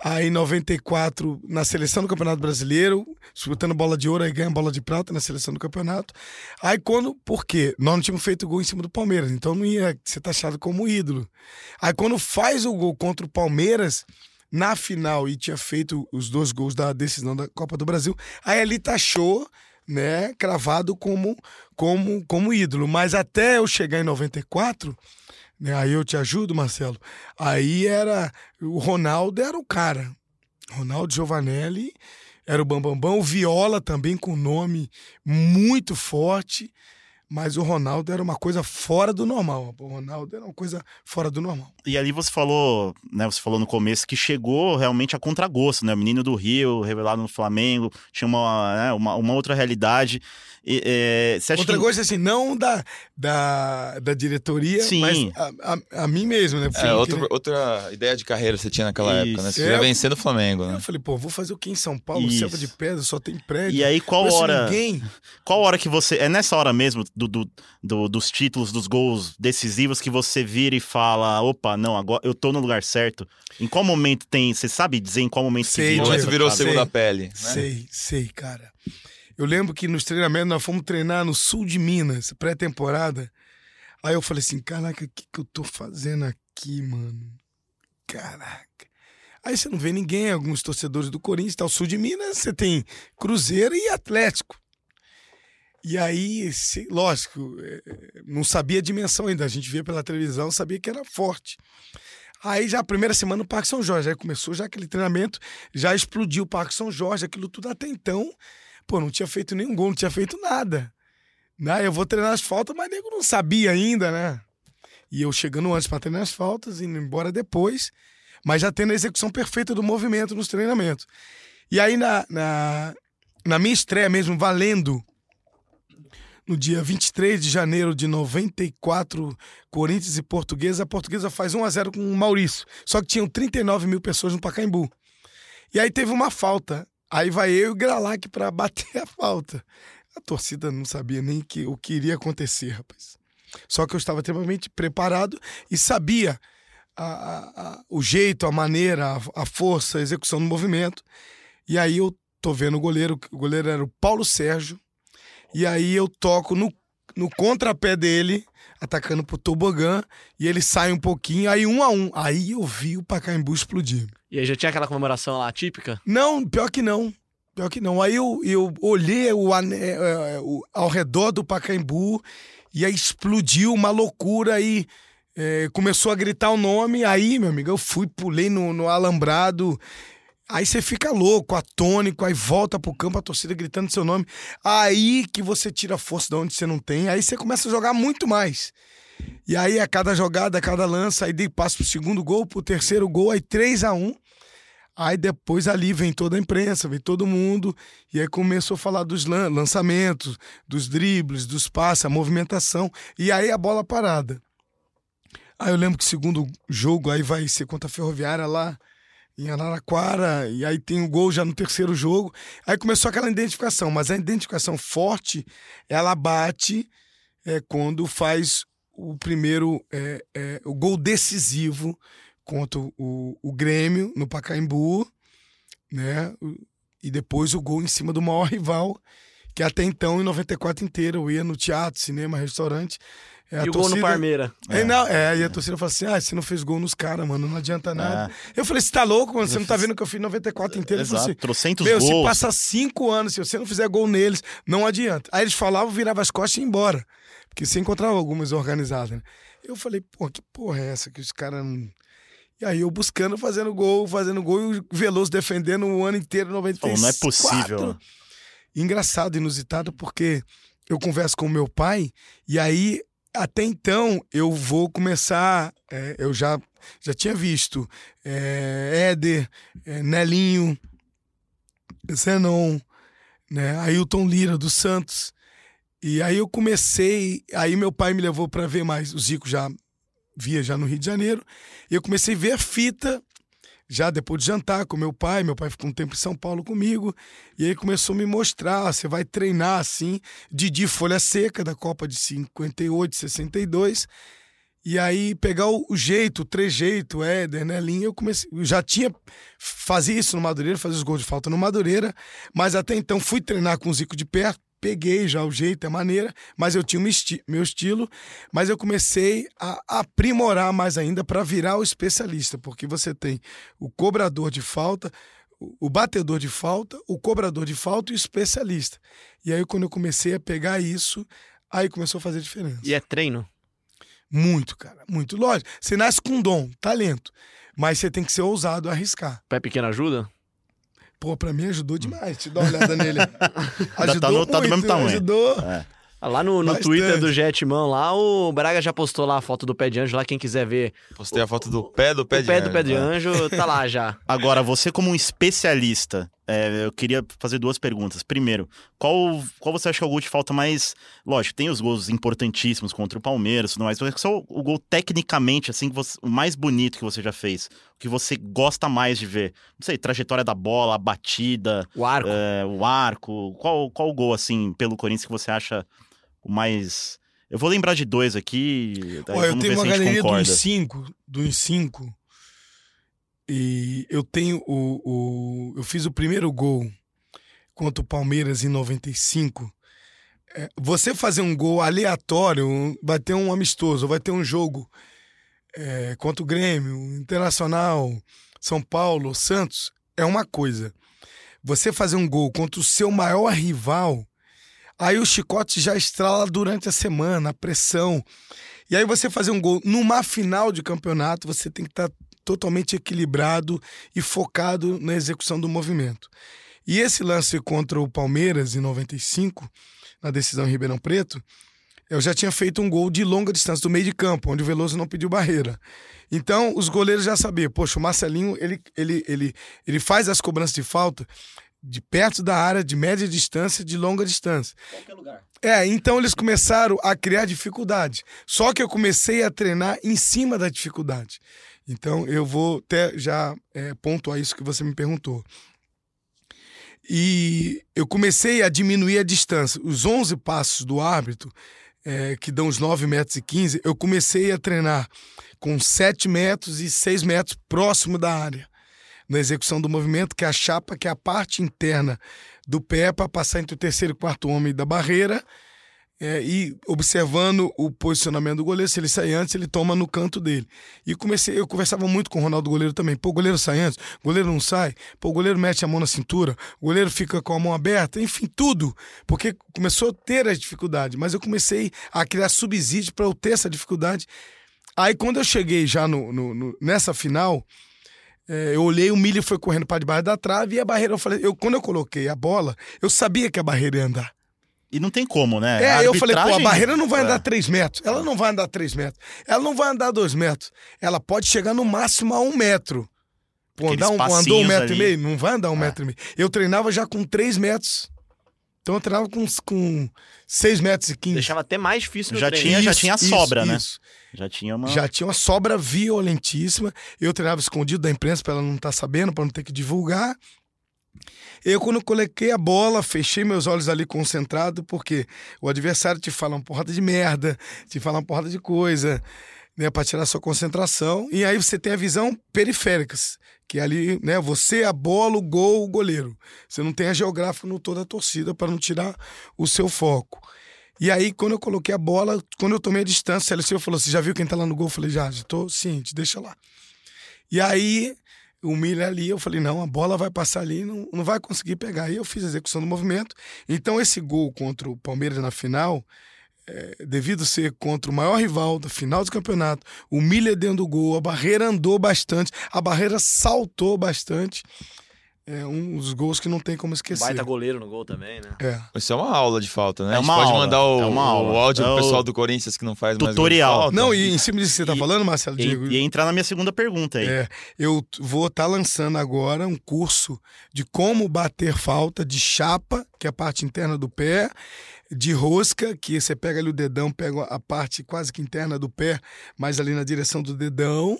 Aí em 94, na seleção do Campeonato Brasileiro, disputando bola de ouro, aí ganha bola de prata na seleção do campeonato. Aí quando, por quê? Nós não tínhamos feito gol em cima do Palmeiras, então não ia ser taxado como ídolo. Aí quando faz o gol contra o Palmeiras, na final, e tinha feito os dois gols da decisão da Copa do Brasil, aí ali taxou né, cravado como, como, como ídolo. Mas até eu chegar em 94, né, aí eu te ajudo, Marcelo. Aí era. O Ronaldo era o cara. Ronaldo Giovanelli era o Bambambam. Bam, Bam. O Viola também com nome muito forte. Mas o Ronaldo era uma coisa fora do normal. O Ronaldo era uma coisa fora do normal. E ali você falou, né? Você falou no começo que chegou realmente a contragosto, né? O menino do Rio, revelado no Flamengo, tinha uma, né, uma, uma outra realidade. E, é, você acha Outra que... coisa assim, não da, da, da diretoria, Sim. mas a, a, a mim mesmo, né? é, Porque- outra, outra ideia de carreira você tinha naquela Isso. época, né? Você É. queria vencer no Flamengo, né? Eu falei, pô, vou fazer o que em São Paulo? Selva de pedra, só tem prédio. E aí, qual hora? Ninguém. Qual hora que você. É nessa hora mesmo do, do, do- dos títulos, dos gols decisivos que você vira e fala: opa, não, agora eu tô no lugar certo. Em qual momento tem. Você sabe dizer em qual momento Sei, que virou virou chave? segunda Sei. pele. Né? Sei, sei, cara. Eu lembro que nos treinamentos nós fomos treinar no sul de Minas, pré-temporada. Aí eu falei assim: caraca, o que, que eu tô fazendo aqui, mano? Caraca. Aí você não vê ninguém, alguns torcedores do Corinthians, tá? O sul de Minas, você tem Cruzeiro e Atlético. E aí, se- lógico, é, não sabia a dimensão ainda. A gente via pela televisão, sabia que era forte. Aí já a primeira semana no Parque São Jorge, aí começou já aquele treinamento, já explodiu o Parque São Jorge, aquilo tudo até então, pô, não tinha feito nenhum gol, não tinha feito nada. Né? Eu vou treinar as faltas, mas nego não sabia ainda, né? E eu chegando antes para treinar as faltas, indo embora depois, mas já tendo a execução perfeita do movimento nos treinamentos. E aí na, na, na minha estreia mesmo, valendo, no dia 23 de janeiro de 94, Corinthians e Portuguesa. A Portuguesa faz 1 a 0 com o Maurício. Só que tinham 39 mil pessoas no Pacaembu. E aí teve uma falta. Aí vai eu e o Gralac para bater a falta. A torcida não sabia nem que, o que iria acontecer, rapaz. Só que eu estava extremamente preparado e sabia a- a- a- o jeito, a maneira, a, a força, a execução do movimento. E aí eu tô vendo o goleiro, o goleiro era o Paulo Sérgio, e aí eu toco no, no contrapé dele, atacando pro tobogã, e ele sai um pouquinho, aí um a um. Aí eu vi o Pacaembu explodir. E aí já tinha aquela comemoração lá típica? Não, pior que não. Pior que não. Aí eu, eu olhei o, ane- é, é, o- ao redor do Pacaembu e aí explodiu uma loucura e é, começou a gritar o nome. Aí, meu amigo, eu fui, pulei no, no alambrado. Aí você fica louco, atônico, aí volta pro campo a torcida gritando seu nome. Aí que você tira a força de onde você não tem, aí você começa a jogar muito mais. E aí, a cada jogada, a cada lança, aí dei passo pro segundo gol, pro terceiro gol, aí 3 a 1 Aí depois ali vem toda a imprensa, vem todo mundo, e aí começou a falar dos lan- lançamentos, dos dribles, dos passes, a movimentação, e aí a bola parada. Aí eu lembro que segundo jogo aí vai ser contra a Ferroviária lá em Araraquara, e aí tem o gol já no terceiro jogo. Aí começou aquela identificação, mas a identificação forte, ela bate é, quando faz o primeiro, é, é, o gol decisivo contra o, o Grêmio no Pacaembu, né? E depois o gol em cima do maior rival, que até então, em 94 inteira, eu ia no teatro, cinema, restaurante. É, a e o gol no torcida- Parmeira. é, não, é, e a torcida fala assim: ah, você não fez gol nos caras, mano, não adianta nada. Eu falei, você tá louco, mano? Você não tá vendo que eu fiz 94 inteiro? Falou Exato, assim, trocentos meu, se gols. passar cinco anos, se você não fizer gol neles, não adianta. Aí eles falavam, virava as costas e ia embora. Porque você encontrava algumas organizadas, né? Eu falei, pô, que porra é essa que os caras não. E aí eu buscando, fazendo gol, fazendo gol, e o Veloso defendendo o ano inteiro, 94. Pô, não é possível. Engraçado, inusitado, porque eu converso com o meu pai, e aí, até então, eu vou começar. é, eu já, já tinha visto é, Éder, é, Nelinho, Zenon, né, Ailton Lira do Santos. E aí eu comecei. Aí meu pai me levou para ver mais. O Zico já via já no Rio de Janeiro. E eu comecei a ver a fita já depois de jantar com meu pai. Meu pai ficou um tempo em São Paulo comigo. E aí começou a me mostrar: ó, você vai treinar assim. Didi Folha Seca, da Copa de 58, 62. E aí pegar o, o jeito, o trejeito, Éder, Nelinho, eu comecei. Eu já tinha. Fazia isso no Madureira, fazia os gols de falta no Madureira. Mas até então fui treinar com o Zico de perto. Peguei já o jeito, a maneira, mas eu tinha um esti- meu estilo, mas eu comecei a aprimorar mais ainda para virar o especialista, porque você tem o cobrador de falta, o batedor de falta, o cobrador de falta e o especialista. E aí, quando eu comecei a pegar isso, aí começou a fazer diferença. E é treino. Muito, cara, muito. Lógico, você nasce com dom, talento, mas você tem que ser ousado, arriscar. Pé pequeno ajuda? Pô, pra mim ajudou demais. Te dá uma olhada nele. tá no- tá do mesmo tamanho. Ajudou. Ah, Lá no, no. Twitter do Jetman, lá, o Braga já postou lá a foto do pé de anjo, lá quem quiser ver Postei a foto do pé do pé o de pé do anjo, pé de né? anjo, tá lá já. Agora, você como um especialista, é, eu queria fazer duas perguntas. Primeiro, qual, qual você acha que é o gol de falta mais... Lógico, tem os gols importantíssimos contra o Palmeiras e tudo mais, mas qual é o gol tecnicamente, assim, você- o mais bonito que você já fez? O que você gosta mais de ver? Não sei, trajetória da bola, a batida, O arco. é, o arco. Qual, qual gol, assim, pelo Corinthians que você acha o mais... Eu vou lembrar de dois aqui, Ó, eu tenho uma galeria do concorda. I5, do I5. E eu tenho o, o. Eu fiz o primeiro gol contra o Palmeiras em 95. É, você fazer um gol aleatório, vai ter um amistoso, vai ter um jogo é, contra o Grêmio, Internacional, São Paulo, Santos, é uma coisa. Você fazer um gol contra o seu maior rival, aí o chicote já estrala durante a semana, a pressão. E aí você fazer um gol numa final de campeonato, você tem que estar totalmente equilibrado e focado na execução do movimento. E esse lance contra o Palmeiras em 95, na decisão em Ribeirão Preto, eu já tinha feito um gol de longa distância do meio de campo, onde o Veloso não pediu barreira. Então, os goleiros já sabiam, poxa, o Marcelinho, ele, ele, ele, ele faz as cobranças de falta de perto da área, de média distância, de longa distância. É, então eles começaram a criar dificuldade. Só que eu comecei a treinar em cima da dificuldade. Então eu vou até já é, pontuar isso que você me perguntou. E eu comecei a diminuir a distância. Os 11 passos do árbitro, é, que dão os 9 metros e 15, eu comecei a treinar com 7 metros e 6 metros próximo da área. na execução do movimento, que é a chapa, que é a parte interna do pé para passar entre o terceiro e quarto homem da barreira. É, e observando o posicionamento do goleiro, se ele sai antes, ele toma no canto dele. E comecei, eu conversava muito com o Ronaldo Goleiro também. Pô, o goleiro sai antes, o goleiro não sai, pô, o goleiro mete a mão na cintura, o goleiro fica com a mão aberta, enfim, tudo. Porque começou a ter as dificuldades, mas eu comecei a criar subsídios para eu ter essa dificuldade. Aí quando eu cheguei já no, no, no nessa final, é, eu olhei, o milho foi correndo para debaixo da trave e a barreira, eu falei, eu, quando eu coloquei a bola, eu sabia que a barreira ia andar. E não tem como, né? É, A eu falei, pô, a arbitragem- barreira não vai andar É. 3 metros. Ela não vai andar 3 metros. Ela não vai andar 2 metros. Ela pode chegar no máximo a 1 metro. Pô, andar um, andou um metro ali. e meio? Não vai andar um É. metro e meio. Eu treinava já com 3 metros. Então eu treinava com, com 6 metros e 15. Deixava até mais difícil Já treino. tinha- já Isso, tinha isso, sobra, né? isso. Já tinha uma. Já tinha uma sobra violentíssima. Eu treinava escondido da imprensa pra ela não estar sabendo, pra não ter que divulgar. Eu, quando coloquei a bola, fechei meus olhos ali concentrado, porque o adversário te fala uma porrada de merda, te fala uma porrada de coisa, né, pra tirar sua concentração. E aí você tem a visão periféricas, que é ali, né, você, a bola, o gol, o goleiro. Você não tem a geográfica no toda a torcida para não tirar o seu foco. E aí, quando eu coloquei a bola, quando eu tomei a distância, a Alessio falou: Você já viu quem tá lá no gol? Eu falei: Já, já tô ciente, deixa lá. E aí, o milho ali, eu falei: Não, a bola vai passar ali, não, não vai conseguir pegar. Aí eu fiz a execução do movimento. Então, esse gol contra o Palmeiras na final, é, devido ser contra o maior rival da final do campeonato, o milho é dentro do gol, a barreira andou bastante, a barreira saltou bastante. É um dos gols que não tem como esquecer. Baita goleiro no gol também, né? É. Isso é uma aula de falta, né? É a gente uma pode aula, mandar o, é uma aula. o áudio É pro o pessoal do Corinthians que não faz mais gol de tutorial. Não, e em cima disso que você tá E- falando, Marcelo Diego, E, e entrar na minha segunda pergunta aí. É, eu vou estar lançando agora um curso de como bater falta de chapa, que é a parte interna do pé, de rosca, que você pega ali o dedão, pega a parte quase que interna do pé, mas ali na direção do dedão,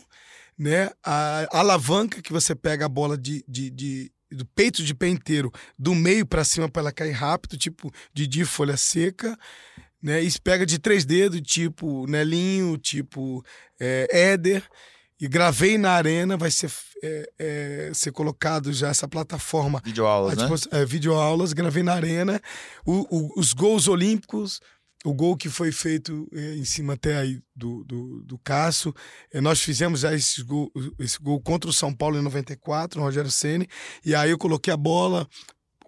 né? A alavanca, que você pega a bola de, de, de- do peito de pé inteiro, do meio para cima para ela cair rápido, tipo Didi folha seca, né? E pega de três dedos, tipo Nelinho, tipo é, Éder e gravei na arena, vai ser, é, é, ser colocado já essa plataforma Videoaulas, né? disposi- é, videoaulas, gravei na arena, O- o- os gols olímpicos, o gol que foi feito é, em cima até aí do, do, do Cássio, é, nós fizemos já esse gol, esse gol contra o São Paulo em 94, no Rogério Ceni e aí eu coloquei a bola,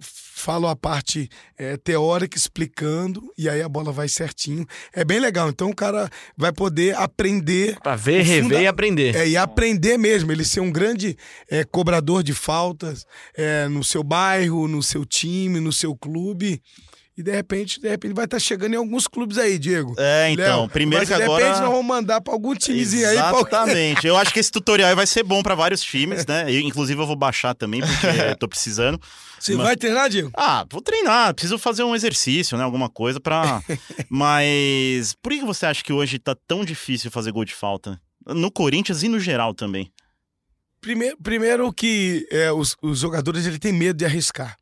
falo a parte é, teórica explicando, e aí a bola vai certinho. É bem legal, então o cara vai poder aprender Pra ver, rever funda- e aprender. é, e aprender mesmo, ele ser um grande cobrador de faltas no seu bairro, no seu time, no seu clube. E de repente, de repente vai estar chegando em alguns clubes aí, Diego. É, então, Léo, primeiro que de agora. repente nós vamos mandar pra algum timezinho aí. pra- Exatamente. Eu acho que esse tutorial aí vai ser bom pra vários times, né? Eu, inclusive, eu vou baixar também, porque eu tô precisando. Você Mas- vai treinar, Diego? Ah, vou treinar, preciso fazer um exercício, né? Alguma coisa pra. Mas por que que você acha que hoje tá tão difícil fazer gol de falta? No Corinthians e no geral também. Primeiro, primeiro que é, os, os jogadores ele tem medo de arriscar.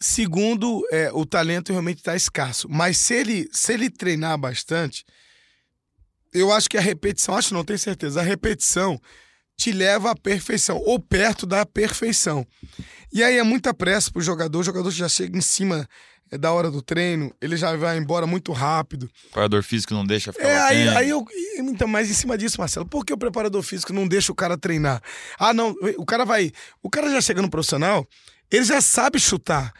Segundo, é, o talento realmente está escasso. Mas se ele, se ele treinar bastante, eu acho que a repetição, acho não, tenho certeza, a repetição te leva à perfeição, ou perto da perfeição. E aí é muita pressa pro jogador, o jogador já chega em cima é, da hora do treino, ele já vai embora muito rápido. O preparador físico não deixa ficar É, aí, aí eu. Então, mas em cima disso, Marcelo, por que o preparador físico não deixa o cara treinar? Ah, não, o cara vai. O cara já chega no profissional, ele já sabe chutar.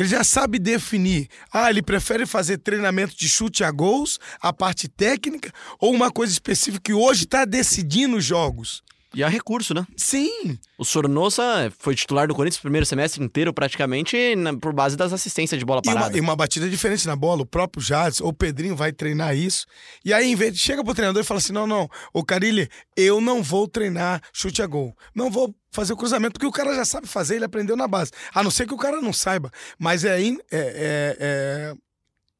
Ele já sabe definir. Ah, ele prefere fazer treinamento de chute a gols, a parte técnica, ou uma coisa específica que hoje está decidindo os jogos. E há recurso, né? Sim. O Sornosa foi titular do Corinthians o primeiro semestre inteiro, praticamente, na- por base das assistências de bola E uma, parada. e uma batida diferente na bola. O próprio Jades ou o Pedrinho vai treinar isso. E aí, em vez de chega pro treinador e fala assim: não, não, ô Carilli, eu não vou treinar chute a gol. Não vou fazer o cruzamento, porque o cara já sabe fazer, ele aprendeu na base. A não ser que o cara não saiba. Mas é, in- é, é, é,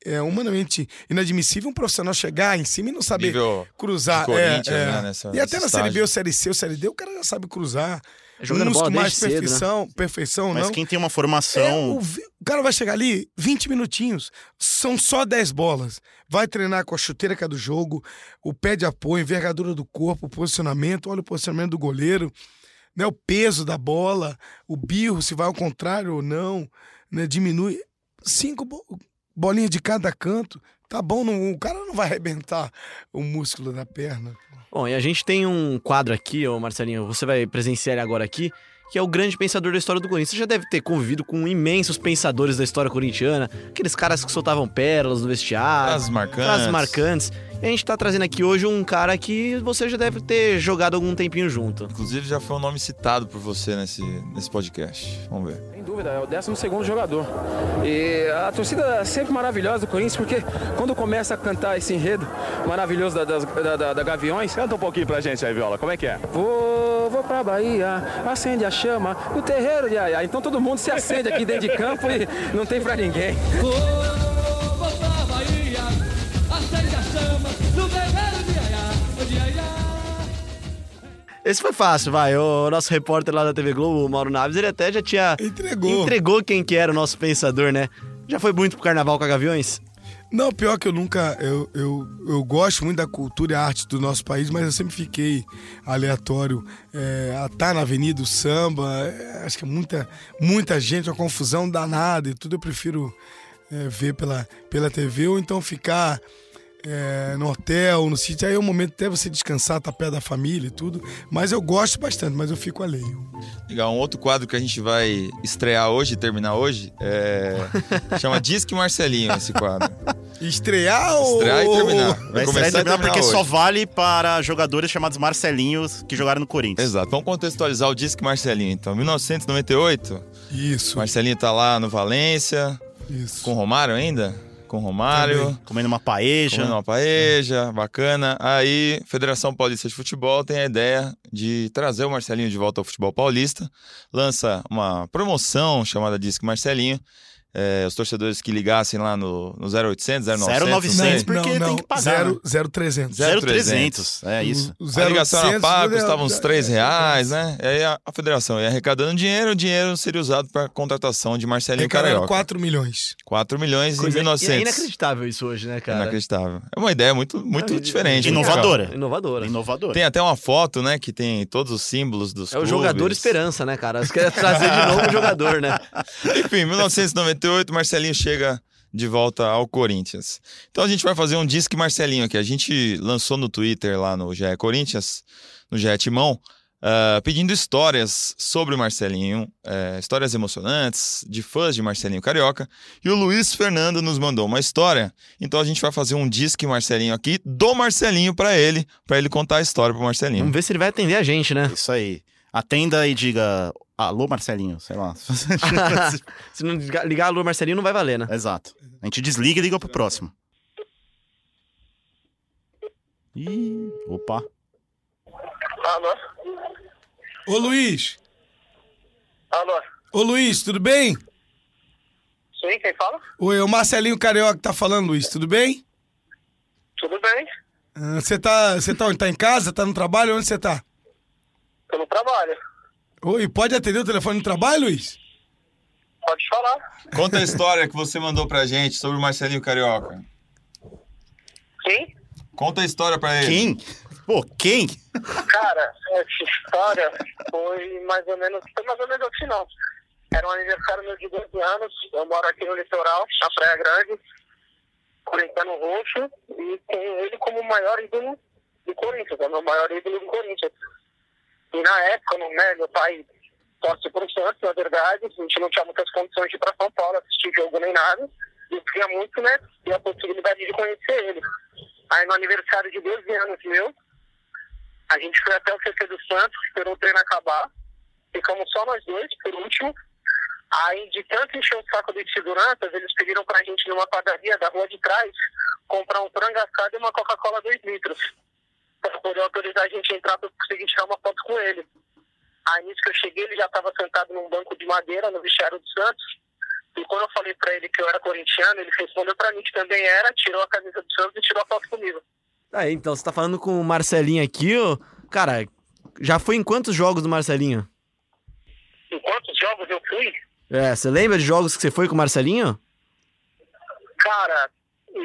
é humanamente inadmissível um profissional chegar em cima e não saber Nível cruzar. É, é. né, nessa- e até na Série B, estágio. ou Série C, ou Série D, o cara já sabe cruzar. É Jogando Uns bola com mais desde cedo, né? perfeição, perfeição Mas não. quem tem uma É, formação. o, vi- o cara vai chegar ali 20 minutinhos, são só 10 bolas. Vai treinar com a chuteira que é do jogo, o pé de apoio, envergadura do corpo, o posicionamento, olha o posicionamento do goleiro. né, o peso da bola, o birro, se vai ao contrário ou não, né, diminui. Cinco bo bolinhas de cada canto, tá bom, não, o cara não vai arrebentar o músculo da perna. Bom, e a gente tem um quadro aqui, ô Marcelinho, você vai presenciar ele agora aqui, que é o grande pensador da história do Corinthians. Você já deve ter convivido com imensos pensadores da história corintiana, aqueles caras que soltavam pérolas no vestiário, Frases marcantes. frases marcantes. E a gente tá trazendo aqui hoje um cara que você já deve ter jogado algum tempinho junto. Inclusive já foi um nome citado por você nesse, nesse podcast. Vamos ver. Sem dúvida, é o 12 jogador. E a torcida é sempre maravilhosa do Corinthians, porque quando começa a cantar esse enredo maravilhoso da, das- da, da- da Gaviões, Canta um pouquinho pra gente aí, Viola. Como é que é? vou, vou pra Bahia, acende a chama no terreiro de Aiá. Então todo mundo se acende aqui dentro de campo e não tem pra ninguém. Esse foi fácil, vai. O nosso repórter lá da TV Globo, o Mauro Naves, ele até já tinha Entregou. entregou quem que era o nosso pensador, né? Já foi muito pro carnaval com a Gaviões? Não, pior que eu nunca. Eu, eu, eu gosto muito da cultura e arte do nosso país, mas eu sempre fiquei aleatório é, a estar na avenida, o samba. é, acho que é muita, muita gente, uma confusão danada e tudo. Eu prefiro é, ver pela, pela TV ou então ficar é, no hotel, no sítio. Aí é um momento até você descansar, tá perto da família e tudo. Mas eu gosto bastante, mas eu fico alheio. Legal, um outro quadro que a gente vai estrear hoje e terminar hoje é... chama Disque Marcelinho esse quadro. Estrear ou. Estrear e terminar. Vai começar estrear e terminar terminar porque hoje. só vale para jogadores chamados Marcelinhos que jogaram no Corinthians. Exato, vamos contextualizar o Disque Marcelinho. Então, 1998, Isso. Marcelinho tá lá no Valência, Isso. com o Romário ainda? Com o Romário. Também. Comendo uma paeja. Comendo uma paeja, bacana. Aí, Federação Paulista de Futebol tem a ideia de trazer o Marcelinho de volta ao futebol paulista. Lança uma promoção chamada Disque Marcelinho. É, os torcedores que ligassem lá no, no 0800, 0900, 0900, não sei. porque tem que pagar, Zero, zero 300. 0300. É isso. O A ligação era 0800, paga, né, custava uns é, 3 é, reais, né? E aí a, a federação ia arrecadando dinheiro, o dinheiro seria usado para contratação de Marcelinho Arrecadaram Carioca. 4 milhões. 4 milhões em Coisa- É 1900. inacreditável isso hoje, né, cara? Inacreditável. É uma ideia muito, muito Não, diferente. genial. muito legal. Inovadora. Inovadora. Inovador. Tem até uma foto, né, que tem todos os símbolos dos É o clubes. jogador esperança, né, cara? Você quer trazer de novo o jogador, né? Enfim, 1998, Marcelinho chega de volta ao Corinthians. Então a gente vai fazer um disque Marcelinho aqui. A gente lançou no Twitter lá no GE Corinthians, no GE Timão, ah, pedindo histórias sobre o Marcelinho, eh, histórias emocionantes de fãs de Marcelinho Carioca. E o Luiz Fernando nos mandou uma história. Então a gente vai fazer um disque Marcelinho aqui do Marcelinho para ele, para ele contar a história pro Marcelinho. Vamos ver se ele vai atender a gente, né? Isso aí. Atenda e diga. Alô, Marcelinho, sei lá. se não ligar, ligar alô Marcelinho, não vai valer, né? Exato. A gente desliga e liga pro próximo. Ih, opa. Alô? Ô Luiz! Alô? Ô Luiz, tudo bem? Sim, quem fala? Oi, é o Marcelinho Carioca que tá falando, Luiz, tudo bem? Tudo bem? Ah, Você tá, você tá onde? Tá em casa? Tá no trabalho? Onde você tá? Tô no trabalho. Oi, pode atender o telefone no trabalho, Luiz? Pode falar. Conta a história que você mandou pra gente sobre o Marcelinho Carioca. Quem? Conta a história pra ele. Quem? Pô, quem? Cara, essa história foi mais ou menos. Foi mais ou menos assim, não. Era um aniversário meu de 12 anos. Eu moro aqui no litoral, na Praia Grande, Corinthians Roxo, e tenho ele como o maior ídolo do Corinthians, é o meu maior ídolo do Corinthians. E na época, né, meu pai torce pro Santos, na verdade, a gente não tinha muitas condições de ir pra São Paulo, assistir jogo nem nada. E queria muito, né, ter a possibilidade de conhecer ele. Aí no aniversário de 12 anos meu, a gente foi até o CT do Santos, esperou o treino acabar. Ficamos só nós dois, por último. Aí, de tanto encher o saco dos seguranças, eles pediram pra gente, numa padaria da rua de trás, comprar um frango assado e uma Coca-Cola 2 litros. Pra poder autorizar a gente a entrar eu conseguir tirar uma foto com ele. Aí, nisso que eu cheguei, ele já estava sentado num banco de madeira no vestiário do Santos. E quando eu falei pra ele que eu era corintiano, ele respondeu pra mim que também era, tirou a camisa do Santos e tirou a foto comigo. Aí, então, você tá falando com o Marcelinho aqui, ó. Cara, já foi em quantos jogos do Marcelinho? Em quantos jogos eu fui? É, você lembra de jogos que você foi com o Marcelinho? Cara,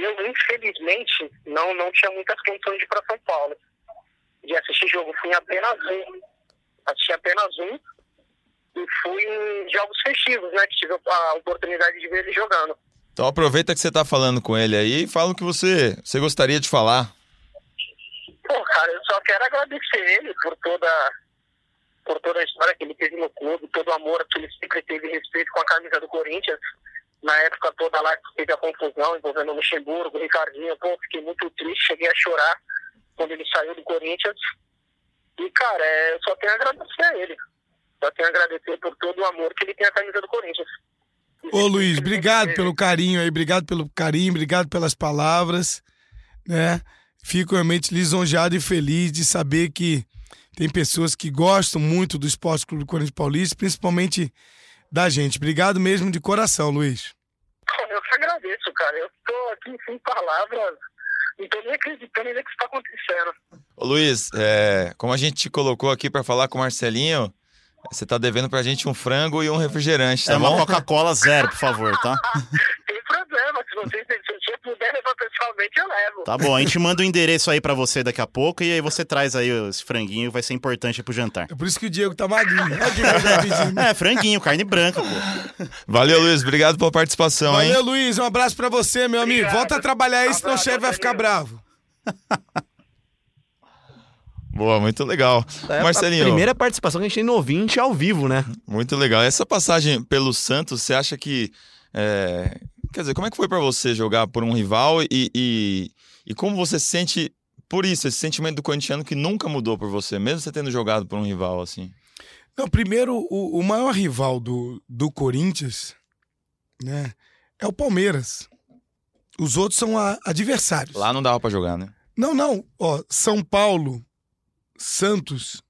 eu infelizmente não, não tinha muitas condições de ir pra São Paulo. De assistir jogo, fui em apenas um. assisti apenas um. E fui em jogos festivos, né? Que tive a oportunidade de ver ele jogando. Então aproveita que você tá falando com ele aí e fala o que você, você gostaria de falar. Pô, cara, eu só quero agradecer ele por toda, por toda a história que ele teve no clube, todo o amor que ele sempre teve respeito com a camisa do Corinthians. Na época toda lá que teve a confusão envolvendo o Luxemburgo, o Ricardinho, pô, fiquei muito triste, cheguei a chorar quando ele saiu do Corinthians. E, cara, é, eu só tenho a agradecer a ele. Só tenho a agradecer por todo o amor que ele tem à camisa do Corinthians. Ô Luiz, obrigado pelo carinho aí, obrigado pelo carinho, obrigado pelas palavras, né? Fico realmente lisonjeado e feliz de saber que tem pessoas que gostam muito do Esporte Clube Corinthians Paulista, principalmente da gente. Obrigado mesmo de coração, Luiz. Eu que agradeço, cara. Eu tô aqui sem palavras. Não tô nem acreditando ainda que isso tá acontecendo. Ô Luiz, é, como a gente te colocou aqui para falar com o Marcelinho, você tá devendo pra gente um frango e um refrigerante, tá é bom? uma Coca-Cola zero, por favor, tá? Tem problema. Se você, se pessoalmente, eu levo. Tá bom, a gente manda o endereço aí pra você daqui a pouco e aí você traz aí esse franguinho, vai ser importante pro jantar. É por isso que o Diego tá magrinho. Que coisa pedindo. É, franguinho, carne branca, pô. Valeu, Luiz. Obrigado pela participação, hein? Valeu, Luiz. Um abraço pra você, meu amigo. Obrigado. Volta a trabalhar aí, senão o chefe vai ficar bravo. Boa, muito legal. É Marcelinho, A primeira participação que a gente tem no ouvinte ao vivo, né? muito legal. Essa passagem pelo Santos, você acha que. é, Quer dizer, como é que foi pra você jogar por um rival e, e, e como você se sente por isso, esse sentimento do corintiano que nunca mudou por você, mesmo você tendo jogado por um rival assim? Não, primeiro, o, o maior rival do, do Corinthians, né, é o Palmeiras. Os outros são a- adversários. Lá não dava pra jogar, né? Não, não. Ó, São Paulo, Santos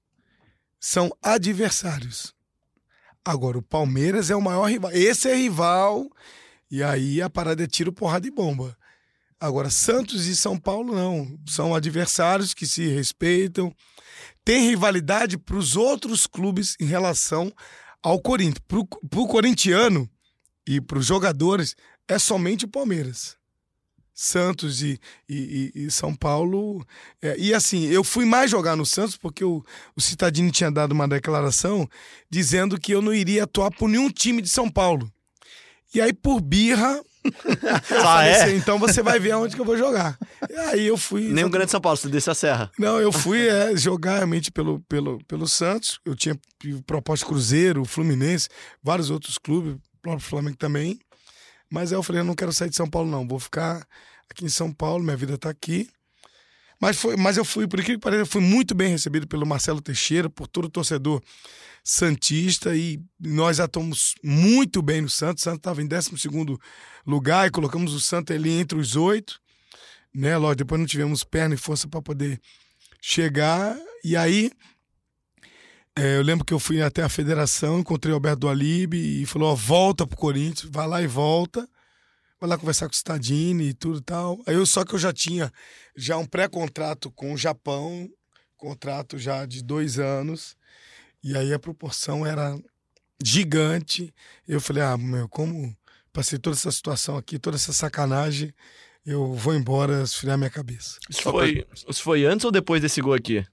são adversários. Agora, o Palmeiras é o maior rival. Esse é rival, e aí a parada é tiro, porrada e bomba. Agora, Santos e São Paulo não. São adversários que se respeitam. Tem rivalidade para os outros clubes em relação ao Corinthians. Para o corintiano e para os jogadores, é somente o Palmeiras. Santos e, e- e- São Paulo. é, e assim, eu fui mais jogar no Santos porque o, o Citadini tinha dado uma declaração dizendo que eu não iria atuar por nenhum time de São Paulo. E aí, por birra, Ah, é? assim, então você vai ver aonde que eu vou jogar. E aí eu fui. Nem o Grande São Paulo, você desce a serra. Não, eu fui é, jogar realmente pelo, pelo, pelo Santos. Eu tinha proposta Cruzeiro, Fluminense, vários outros clubes, o próprio Flamengo também. Mas aí eu falei, eu não quero sair de São Paulo, não. Vou ficar aqui em São Paulo, minha vida tá aqui. Mas, foi, mas eu fui, por incrível que pareça, eu fui muito bem recebido pelo Marcelo Teixeira, por todo o torcedor Santista, e nós atuamos muito bem no Santos. O Santos estava em 12 lugar e colocamos o Santos ali entre os oito. Né? Lógico, depois não tivemos perna e força para poder chegar. E aí, é, eu lembro que eu fui até a federação, encontrei o Alberto do Alibe e falou: ó, volta pro Corinthians, vai lá e volta. Vai lá conversar com o Stadini e tudo e tal. Aí eu só que eu já tinha já um pré-contrato com o Japão, contrato já de dois anos. E aí a proporção era gigante. Eu falei, ah, meu, como passei toda essa situação aqui, toda essa sacanagem, eu vou embora esfriar minha cabeça. Isso foi, isso foi antes ou depois desse gol aqui?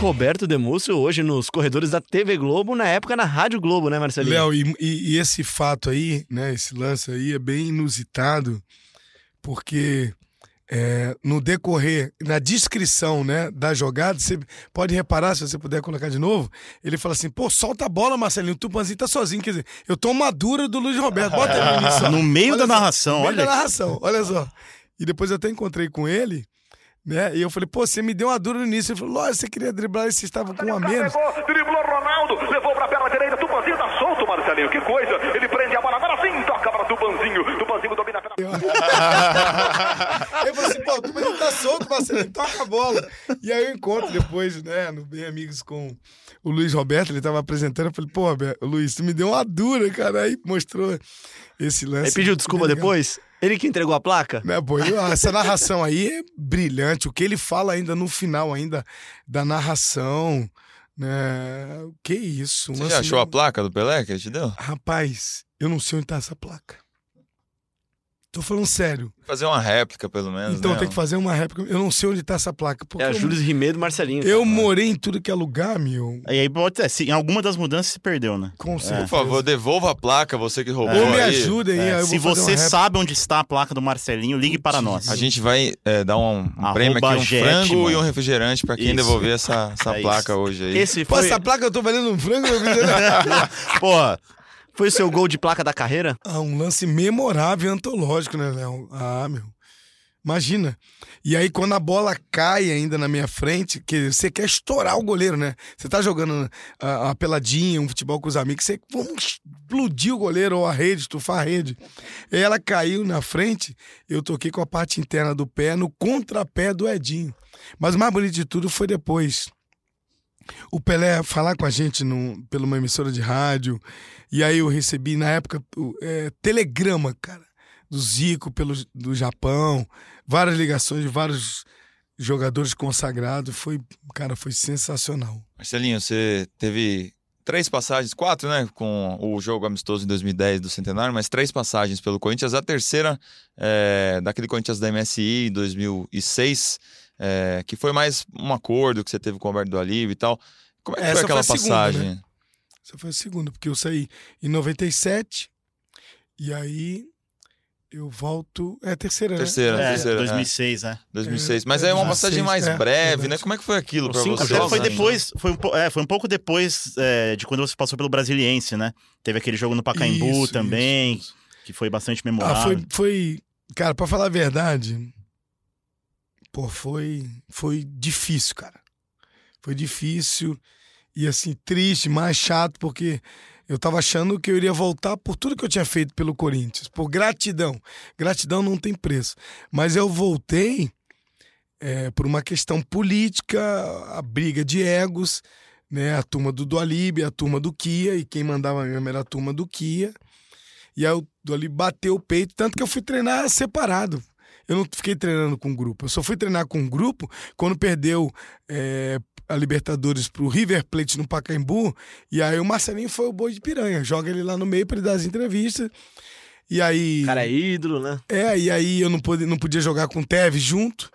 Roberto Demúcio, hoje nos corredores da TV Globo, na época na Rádio Globo, né, Marcelinho? Léo, e, e- esse fato aí, né, esse lance aí é bem inusitado, porque é, no decorrer, na descrição né, da jogada, você pode reparar, se você puder colocar de novo, ele fala assim, pô, solta a bola, Marcelinho, o Tupanzinho tá sozinho, quer dizer, eu tô madura do Luiz Roberto, bota ele nisso. ó. No meio Olha da só, narração, no meio olha. da narração, olha só. E depois eu até encontrei com ele, Né? E eu falei, pô, você me deu uma dura no início. Ele falou, lógico, você queria driblar e vocês estavam com um a menos. Carregou, driblou Ronaldo, levou pra perna direita, Tupanzinho tá solto, Marcelinho, que coisa. Ele prende a bola, agora sim, toca pra Tupanzinho. Tupanzinho domina a perna. Eu falei assim, pô, tu não tá solto, Marcelinho, toca a bola. E aí eu encontro depois, né, no Bem Amigos com o Luiz Roberto, ele tava apresentando, eu falei, pô, Roberto, Luiz, tu me deu uma dura, cara. Aí mostrou esse lance. Ele pediu desculpa legal. depois? Ele que entregou a placa? Né, pô, eu- essa narração aí é brilhante. O que ele fala ainda no final ainda da narração, né? Que isso? Você já achou a placa do Pelé que ele te deu? Rapaz, eu não sei onde tá essa placa. Tô falando sério. Fazer uma réplica, pelo menos. Então né? tem que fazer uma réplica. Eu não sei onde tá essa placa. É a eu- Júlio Rimeiro e Marcelinho. eu, cara. morei em tudo que é lugar, meu. E aí, pode, é, se, em alguma das mudanças se perdeu, né? Com certeza. Por favor, devolva a placa, você que roubou Ou me ajuda aí. É, aí eu se vou fazer você sabe onde está a placa do Marcelinho, ligue para nós. A gente vai é, dar um, um prêmio aqui, um Jetman. frango e um refrigerante pra quem Isso. devolver essa, essa É placa isso. hoje aí. Esse Pô, foi, essa placa eu tô valendo um frango. eu fiz- Porra, foi o seu gol de placa da carreira? ah, um lance memorável e antológico, né, Léo? Ah, meu. Imagina. E aí, quando a bola cai ainda na minha frente, que você quer estourar o goleiro, né? Você tá jogando a, a peladinha, um futebol com os amigos, você vamos explodir o goleiro ou a rede, estufar a rede. Ela caiu na frente, eu toquei com a parte interna do pé no contrapé do Edinho. Mas o mais bonito de tudo foi depois. O Pelé falar com a gente no, pela uma emissora de rádio. E aí eu recebi, na época, é, telegrama, cara, do Zico pelo, do Japão, várias ligações de vários jogadores consagrados. Foi, cara, foi sensacional. Marcelinho, você teve três passagens, quatro, né? Com o jogo amistoso em 2010 do Centenário, mas três passagens pelo Corinthians. A terceira, é, daquele Corinthians da MSI em 2006, é, que foi mais um acordo que você teve com o Alberto do Alívio e tal. Como é que Essa foi aquela foi a segunda, passagem? Essa foi a segunda, porque eu saí em 97 e aí eu volto. É a terceira, né? Terceira, é, terceira. 2006, né? 2006. É, Mas é, é uma 2006, passagem mais é, breve, verdade. né? Como é que foi aquilo cinco você? Jogos foi ainda. depois, foi um, é, foi um pouco depois é, de quando você passou pelo Brasiliense, né? Teve aquele jogo no Pacaembu Isso, também, isso, isso. que foi bastante Ah, memorável. foi, foi. Cara, pra falar a verdade, pô, foi, foi difícil, cara. Foi difícil e assim, triste, mais chato, porque eu tava achando que eu iria voltar por tudo que eu tinha feito pelo Corinthians, por gratidão. Gratidão não tem preço. Mas eu voltei é, por uma questão política, a briga de egos, né? A turma do Dualib, a turma do Kia, e quem mandava mesmo era a turma do Kia. E aí o Dualib bateu o peito, tanto que eu fui treinar separado. Eu não fiquei treinando com grupo. Eu só fui treinar com grupo quando perdeu é, a Libertadores pro River Plate no Pacaembu. E aí o Marcelinho foi o boi de piranha. Joga ele lá no meio para ele dar as entrevistas. E aí. O cara é ídolo, né? É, e aí eu não, podia, não podia jogar com o Tevez junto,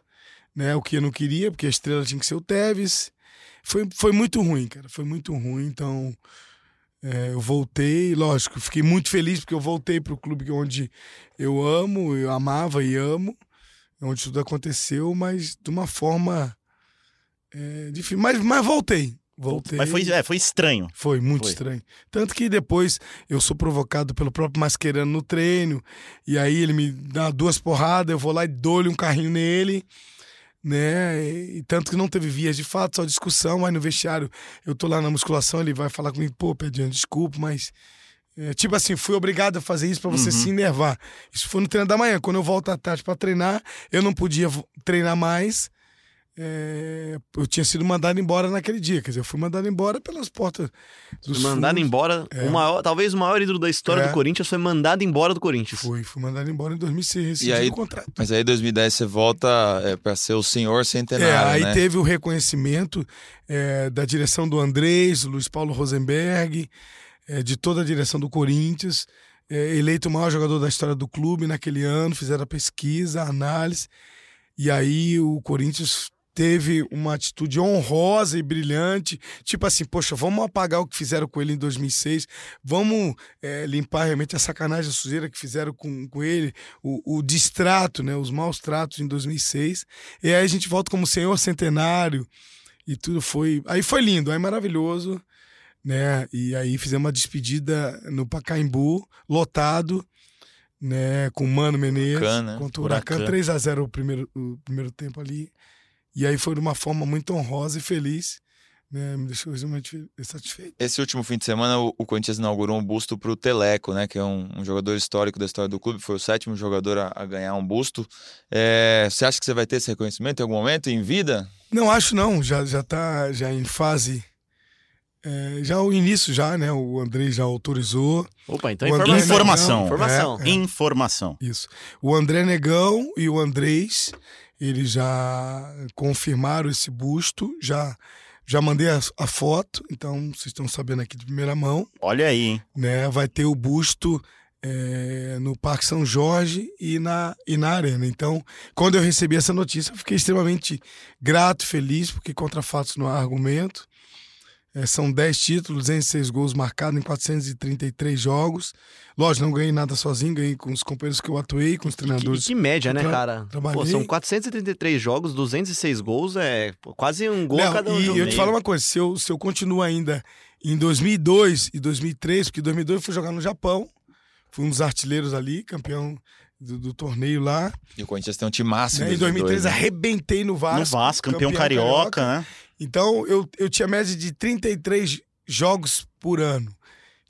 né? O que eu não queria, porque a estrela tinha que ser o Tevez. Foi, foi muito ruim, cara. Foi muito ruim. Então, é, eu voltei, lógico, fiquei muito feliz porque eu voltei pro clube onde eu amo, eu amava e amo, onde tudo aconteceu, mas de uma forma é, difícil. Mas, mas voltei. Voltei. Mas foi, é, foi estranho. Foi muito Foi. estranho. Tanto que depois eu sou provocado pelo próprio Mascherano no treino, e aí ele me dá duas porradas, eu vou lá e dou-lhe um carrinho nele, né? E, e tanto que não teve vias de fato, só discussão. Aí no vestiário eu tô lá na musculação, ele vai falar comigo, pô, Pedrinho, desculpa, mas. É, tipo assim, fui obrigado a fazer isso pra você se enervar. Isso foi no treino da manhã. Quando eu volto à tarde pra treinar, eu não podia treinar mais. É, eu tinha sido mandado embora naquele dia. Quer dizer, eu fui mandado embora pelas portas dos mandado fundos. embora. É. O maior, talvez o maior ídolo da história É. do Corinthians foi mandado embora do Corinthians. Fui, fui mandado embora em 2006. Rescindi aí- o contrato. Mas aí em 2010 você volta é, pra ser o senhor É, centenário, aí né? teve o reconhecimento é, da direção do Andrés, do Luiz Paulo Rosenberg, é, de toda a direção do Corinthians, é, eleito o maior jogador da história do clube naquele ano, fizeram a pesquisa, a análise, e aí o Corinthians teve uma atitude honrosa e brilhante, tipo assim, poxa, vamos apagar o que fizeram com ele em 2006, vamos é, limpar realmente a sacanagem, a sujeira que fizeram com, com ele, o, o distrato, né, os maus tratos em 2006, e aí a gente volta como senhor centenário, e tudo foi. Aí foi lindo, aí maravilhoso, né? E aí fizemos uma despedida no Pacaembu, lotado, né? Com o Mano Menezes, Huracan, né? contra o Huracan, Huracan. 3x0 o primeiro, o primeiro tempo ali. E aí foi de uma forma muito honrosa e feliz. Né? Me deixou extremamente satisfeito. Esse último fim de semana, o, o Corinthians inaugurou um busto pro Teleco, né? Que é um, um jogador histórico da história do clube. Foi o sétimo jogador a, a ganhar um busto. É, você acha que você vai ter esse reconhecimento em algum momento, em vida? Não, acho não. Já, já tá já em fase. É, já o início, já, né? O Andrei já autorizou. Opa, então André informação. Informação. Informação. É, é. Informação. Isso. O André Negão e o Andrés, eles já confirmaram esse busto, já já mandei a, a foto, então vocês estão sabendo aqui de primeira mão, Olha aí, hein? né? Vai ter o busto é, no Parque São Jorge e na, e na Arena. Então, quando eu recebi essa notícia, eu fiquei extremamente grato, feliz, porque contra fatos não há argumento. É, são 10 títulos, 206 gols marcados em 433 jogos. Lógico, não ganhei nada sozinho, ganhei com os companheiros que eu atuei, com os Que, treinadores. que média, né, cara? trabalhei. Pô, são 433 jogos, 206 gols, é quase um gol a cada um. e eu te falo uma coisa, se eu, se eu continuo ainda em 2002 e 2003, porque em 2002 eu fui jogar no Japão, fui um dos artilheiros ali, campeão do, do torneio lá. E o Corinthians tem um time máximo. né? Em 2003 arrebentei no Vasco. no Vasco, campeão, carioca, né? Então eu, eu tinha média de 33 jogos por ano.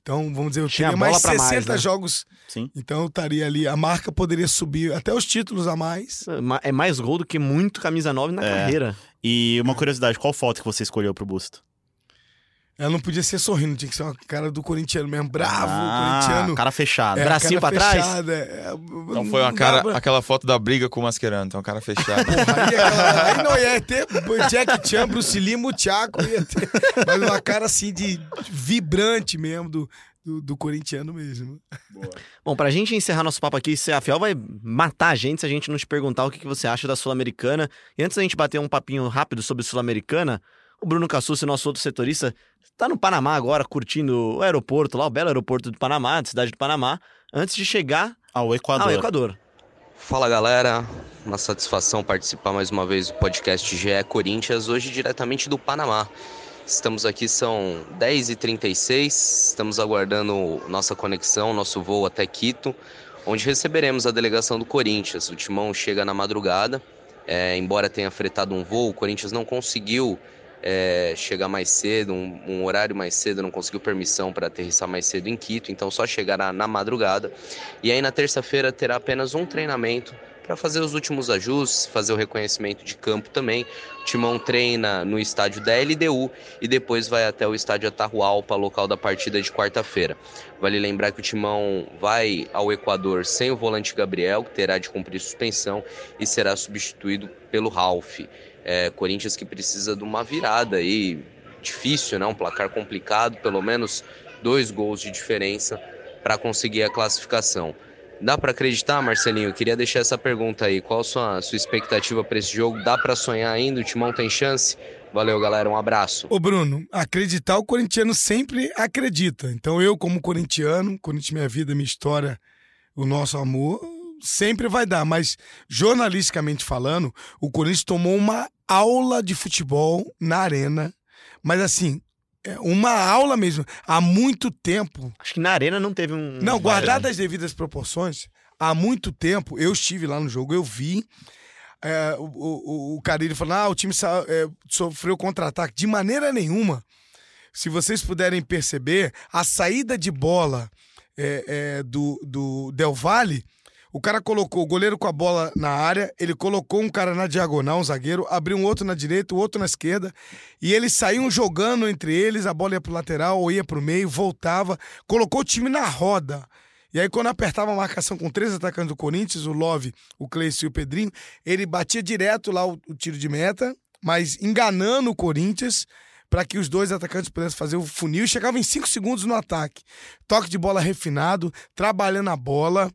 Então, vamos dizer, eu Tinha teria mais pra 60 mais, né? jogos. Sim. Então eu estaria ali. A marca poderia subir até os títulos a mais. Ma- É mais gol do que muito camisa 9 na É. carreira. E uma curiosidade, qual foto que você escolheu pro busto? Ela não podia ser sorrindo, tinha que ser uma cara do corintiano mesmo, bravo, ah, corintiano. cara fechado. É, bracinho cara pra trás? fechada, é, Então foi uma cara, pra- aquela foto da briga com o Mascherano. Então, cara fechado. Porra, aí, aquela- aí não ia ter Jack Chan, Bruce Lee, Muchaco, ia ter. Mas uma cara assim de vibrante mesmo do, do, do corintiano mesmo. Bom, pra gente encerrar nosso papo aqui, a Fiel vai matar a gente se a gente não te perguntar o que que você acha da Sul-Americana. E antes da gente bater um papinho rápido sobre Sul-Americana, o Bruno Cassucci, nosso outro setorista, tá no Panamá agora, curtindo o aeroporto lá, o belo aeroporto do Panamá, da cidade do Panamá, antes de chegar Ao Equador. ao Equador. Fala galera, uma satisfação participar mais uma vez do podcast GE Corinthians, hoje diretamente do Panamá. Estamos aqui, são 10h36, estamos aguardando nossa conexão, nosso voo até Quito, onde receberemos a delegação do Corinthians. O timão chega na madrugada, é, embora tenha fretado um voo, o Corinthians não conseguiu é, chegar mais cedo, um, um horário mais cedo, não conseguiu permissão para aterrissar mais cedo em Quito, então só chegará na madrugada. E aí na terça-feira terá apenas um treinamento para fazer os últimos ajustes, fazer o reconhecimento de campo também. O Timão treina no estádio da LDU e depois vai até o estádio Atahualpa, local da partida de quarta-feira. Vale lembrar que o Timão vai ao Equador sem o volante Gabriel, que terá de cumprir suspensão e será substituído pelo Ralph. É, Corinthians que precisa de uma virada aí, difícil, né? Um placar complicado, pelo menos dois gols de diferença para conseguir a classificação. Dá para acreditar, Marcelinho? Eu queria deixar essa pergunta aí. Qual a sua, sua expectativa para esse jogo? Dá para sonhar ainda? O Timão tem chance? Valeu, galera. Um abraço. Ô, Bruno, acreditar, o corintiano sempre acredita. Então, eu, como corintiano, Corinthians, minha vida, minha história, o nosso amor, sempre vai dar. Mas, jornalisticamente falando, o Corinthians tomou uma aula de futebol na arena. Mas, assim, é uma aula mesmo. Há muito tempo. Acho que na arena não teve um. Não, guardado as devidas proporções, há muito tempo, eu estive lá no jogo, eu vi. é, o, o, o Carilho falando, ah, o time é, sofreu contra-ataque. De maneira nenhuma. Se vocês puderem perceber, a saída de bola é, é, do, do Del Valle, o cara colocou o goleiro com a bola na área, ele colocou um cara na diagonal, um zagueiro, abriu um outro na direita, o outro na esquerda, e eles saíam jogando entre eles, a bola ia pro lateral ou ia pro meio, voltava, colocou o time na roda. E aí, quando apertava a marcação com três atacantes do Corinthians, o Love, o Cleiton e o Pedrinho, ele batia direto lá o, o tiro de meta, mas enganando o Corinthians para que os dois atacantes pudessem fazer o funil e chegava em cinco segundos no ataque. Toque de bola refinado, trabalhando a bola.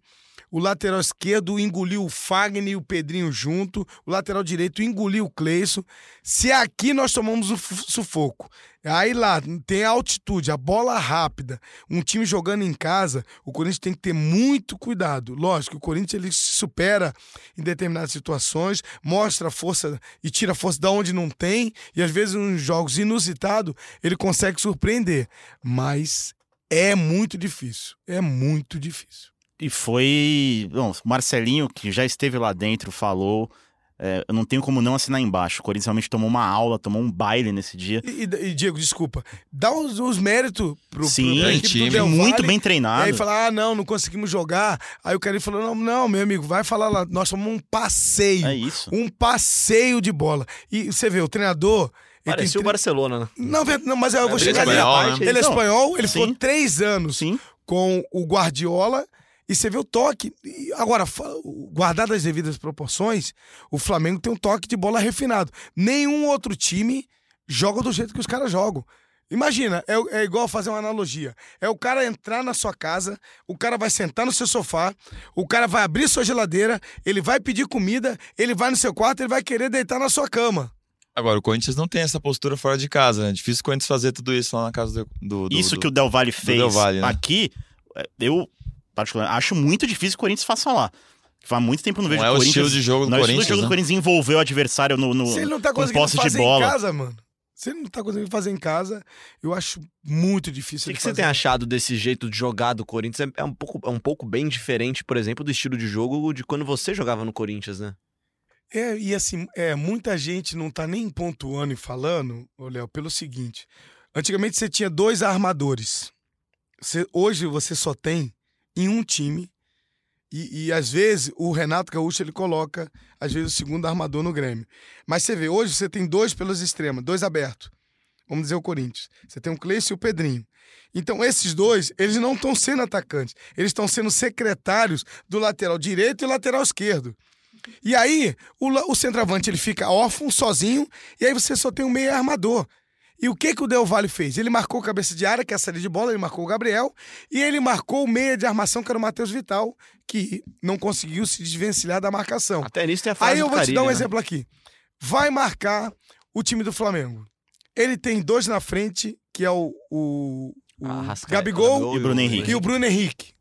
O lateral esquerdo engoliu o Fagner e o Pedrinho junto. O lateral direito engoliu o Cleison. Se aqui nós tomamos o sufoco, aí lá tem a altitude, a bola rápida, um time jogando em casa, o Corinthians tem que ter muito cuidado. Lógico, o Corinthians ele se supera em determinadas situações, mostra força e tira força da onde não tem, e às vezes em jogos inusitados ele consegue surpreender. Mas é muito difícil. É muito difícil. E foi. Bom, o Marcelinho, que já esteve lá dentro, falou. é, eu não tenho como não assinar embaixo. O Corinthians realmente tomou uma aula, tomou um baile nesse dia. E, e- Diego, desculpa, dá os, os méritos pro, Sim, pro time Del muito bem E treinado. aí fala, ah, não, não conseguimos jogar. Aí o cara falou, não, não, meu amigo, vai falar lá, nós tomamos um passeio. É isso. Um passeio de bola. E você vê, o treinador... Parecia tem o Barcelona, né? Não, não, mas eu vou é chegar ali. espanhol, né? Ele é espanhol, ele sim. ficou três anos Sim. com o Guardiola e você vê o toque. Agora, guardado as devidas proporções, o Flamengo tem um toque de bola refinado. Nenhum outro time joga do jeito que os caras jogam. Imagina, é, é igual fazer uma analogia. É o cara entrar na sua casa, o cara vai sentar no seu sofá, o cara vai abrir sua geladeira, ele vai pedir comida, ele vai no seu quarto, ele vai querer deitar na sua cama. Agora, o Corinthians não tem essa postura fora de casa, né? Difícil o Corinthians fazer tudo isso lá na casa do. do- do- Isso do- que o Del Valle fez Del Valle, né? aqui, é, eu particularmente acho muito difícil que o Corinthians faça lá. Faz muito tempo que eu não vejo Não é o Corinthians, estilo de jogo do não é o estilo Corinthians, de jogo do né? Corinthians envolver o adversário no, no Se ele não tá com conseguindo posse de fazer bola. em casa, mano. Se ele não tá conseguindo fazer em casa, eu acho muito O difícil que, ele que você tem achado desse jeito de jogar do Corinthians? É, é um pouco, é um pouco bem diferente, por exemplo, do estilo de jogo de quando você jogava no Corinthians, né? É, e assim, é, muita gente não tá nem pontuando e falando, ô Léo, pelo seguinte. Antigamente você tinha dois armadores. Você- hoje você só tem em um time. E, e, às vezes o Renato Gaúcho ele coloca, às vezes, o segundo armador no Grêmio. Mas você vê, hoje você tem dois pelos extremos, dois abertos. Vamos dizer o Corinthians. Você tem o Cleiton e o Pedrinho. Então, esses dois, eles não estão sendo atacantes. Eles estão sendo secretários do lateral direito e lateral esquerdo. E aí, o, o centroavante ele fica órfão, sozinho, e aí você só tem um meio armador. E o que que o Del Valle fez? Ele marcou o cabeça de área, que é a saída de bola, ele marcou o Gabriel, e ele marcou o meia de armação, que era o Matheus Vital, que não conseguiu se desvencilhar da marcação. Até nisso tem a frase Aí eu do vou te dar um né? exemplo aqui. Vai marcar o time do Flamengo. Ele tem dois na frente, que é o, o, o Arrascaeta, Gabigol e o Bruno Henrique. e o Bruno Henrique.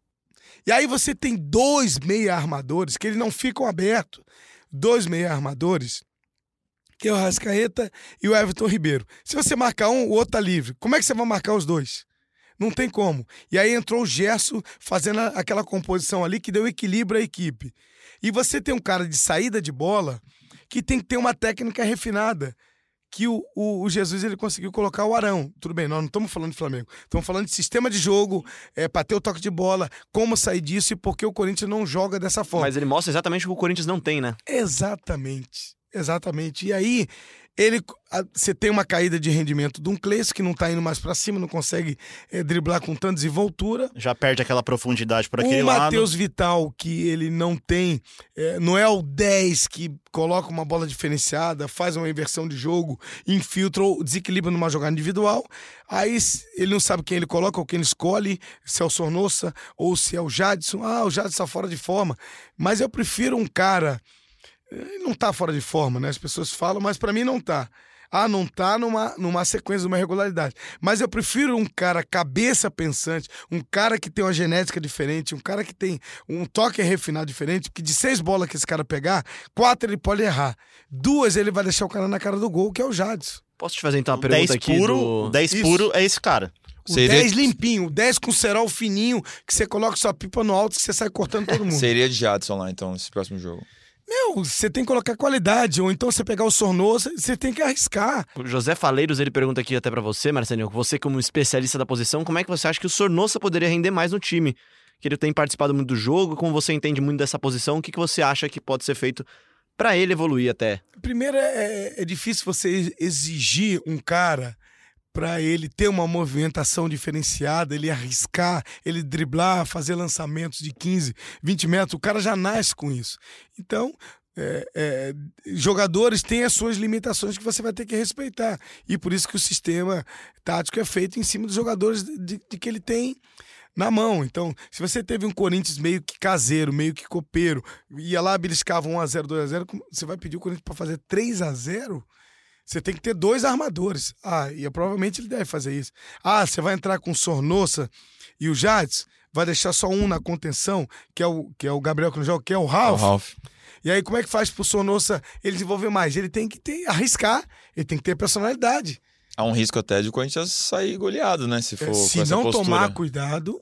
E aí você tem dois meia armadores que eles não ficam abertos. Dois meia armadores, que é o Rascaeta e o Everton Ribeiro. Se você marcar um, o outro tá livre. Como é que você vai marcar os dois? Não tem como. E aí entrou o Gerson fazendo aquela composição ali que deu equilíbrio à equipe. E você tem um cara de saída de bola que tem que ter uma técnica refinada. Que o, o- o Jesus ele conseguiu colocar o Arão. Tudo bem, nós não estamos falando de Flamengo. Estamos falando de sistema de jogo, é, para ter o toque de bola, como sair disso e por que o Corinthians não joga dessa forma. Mas ele mostra exatamente o que o Corinthians não tem, né? Exatamente. Exatamente. E aí, ele, você tem uma caída de rendimento de um Cleiton que não tá indo mais para cima, não consegue eh, driblar com tanta desenvoltura. Já perde aquela profundidade por aquele o lado. Matheus Vital, que ele não tem, eh, não é o 10 que coloca uma bola diferenciada, faz uma inversão de jogo, infiltra ou desequilibra numa jogada individual. Aí ele não sabe quem ele coloca ou quem ele escolhe, se é o Sornossa ou se é o Jadson. Ah, o Jadson tá fora de forma. Mas eu prefiro um cara. Não tá fora de forma, né? As pessoas falam, mas pra mim não tá. Ah, não tá numa, numa sequência, numa regularidade. Mas eu prefiro um cara cabeça pensante, um cara que tem uma genética diferente, um cara que tem um toque refinado diferente, porque de seis bolas que esse cara pegar, quatro ele pode errar. Duas ele vai deixar o cara na cara do gol, que é o Jadson. Posso te fazer então uma pergunta 10 aqui puro, do... o 10 Isso. puro é esse cara. O Seria- 10 limpinho, o 10 com cerol fininho, que você coloca sua pipa no alto e você sai cortando todo mundo. Seria de Jadson lá, então, nesse próximo jogo. Meu, você tem que colocar qualidade, ou então você pegar o Sornosa, você tem que arriscar. O José Faleiros, ele pergunta aqui até pra você, Marcelinho, você como especialista da posição, como é que você acha que o Sornossa poderia render mais no time? Que ele tem participado muito do jogo, como você entende muito dessa posição, o que, que você acha que pode ser feito pra ele evoluir até? Primeiro, é, é difícil você exigir um cara para ele ter uma movimentação diferenciada, ele arriscar, ele driblar, fazer lançamentos de 15, 20 metros. O cara já nasce com isso. Então, é, é, jogadores têm as suas limitações que você vai ter que respeitar. E por isso que o sistema tático é feito em cima dos jogadores de, de que ele tem na mão. Então, se você teve um Corinthians meio que caseiro, meio que copeiro, ia lá, beliscava 1x0, 2x0, como- você vai pedir o Corinthians para fazer 3x0? Você tem que ter dois armadores. Ah, e provavelmente ele deve fazer isso. Ah, você vai entrar com o Sornossa e o Jades, vai deixar só um na contenção, que é o, que é o Gabriel que não joga, que é o O Ralf. Ralf. E aí, como é que faz pro Sornossa ele desenvolver mais? Ele tem que ter, arriscar, ele tem que ter personalidade. Há um risco até de o Corinthians sair goleado, né? Se for É, se não postura. tomar cuidado,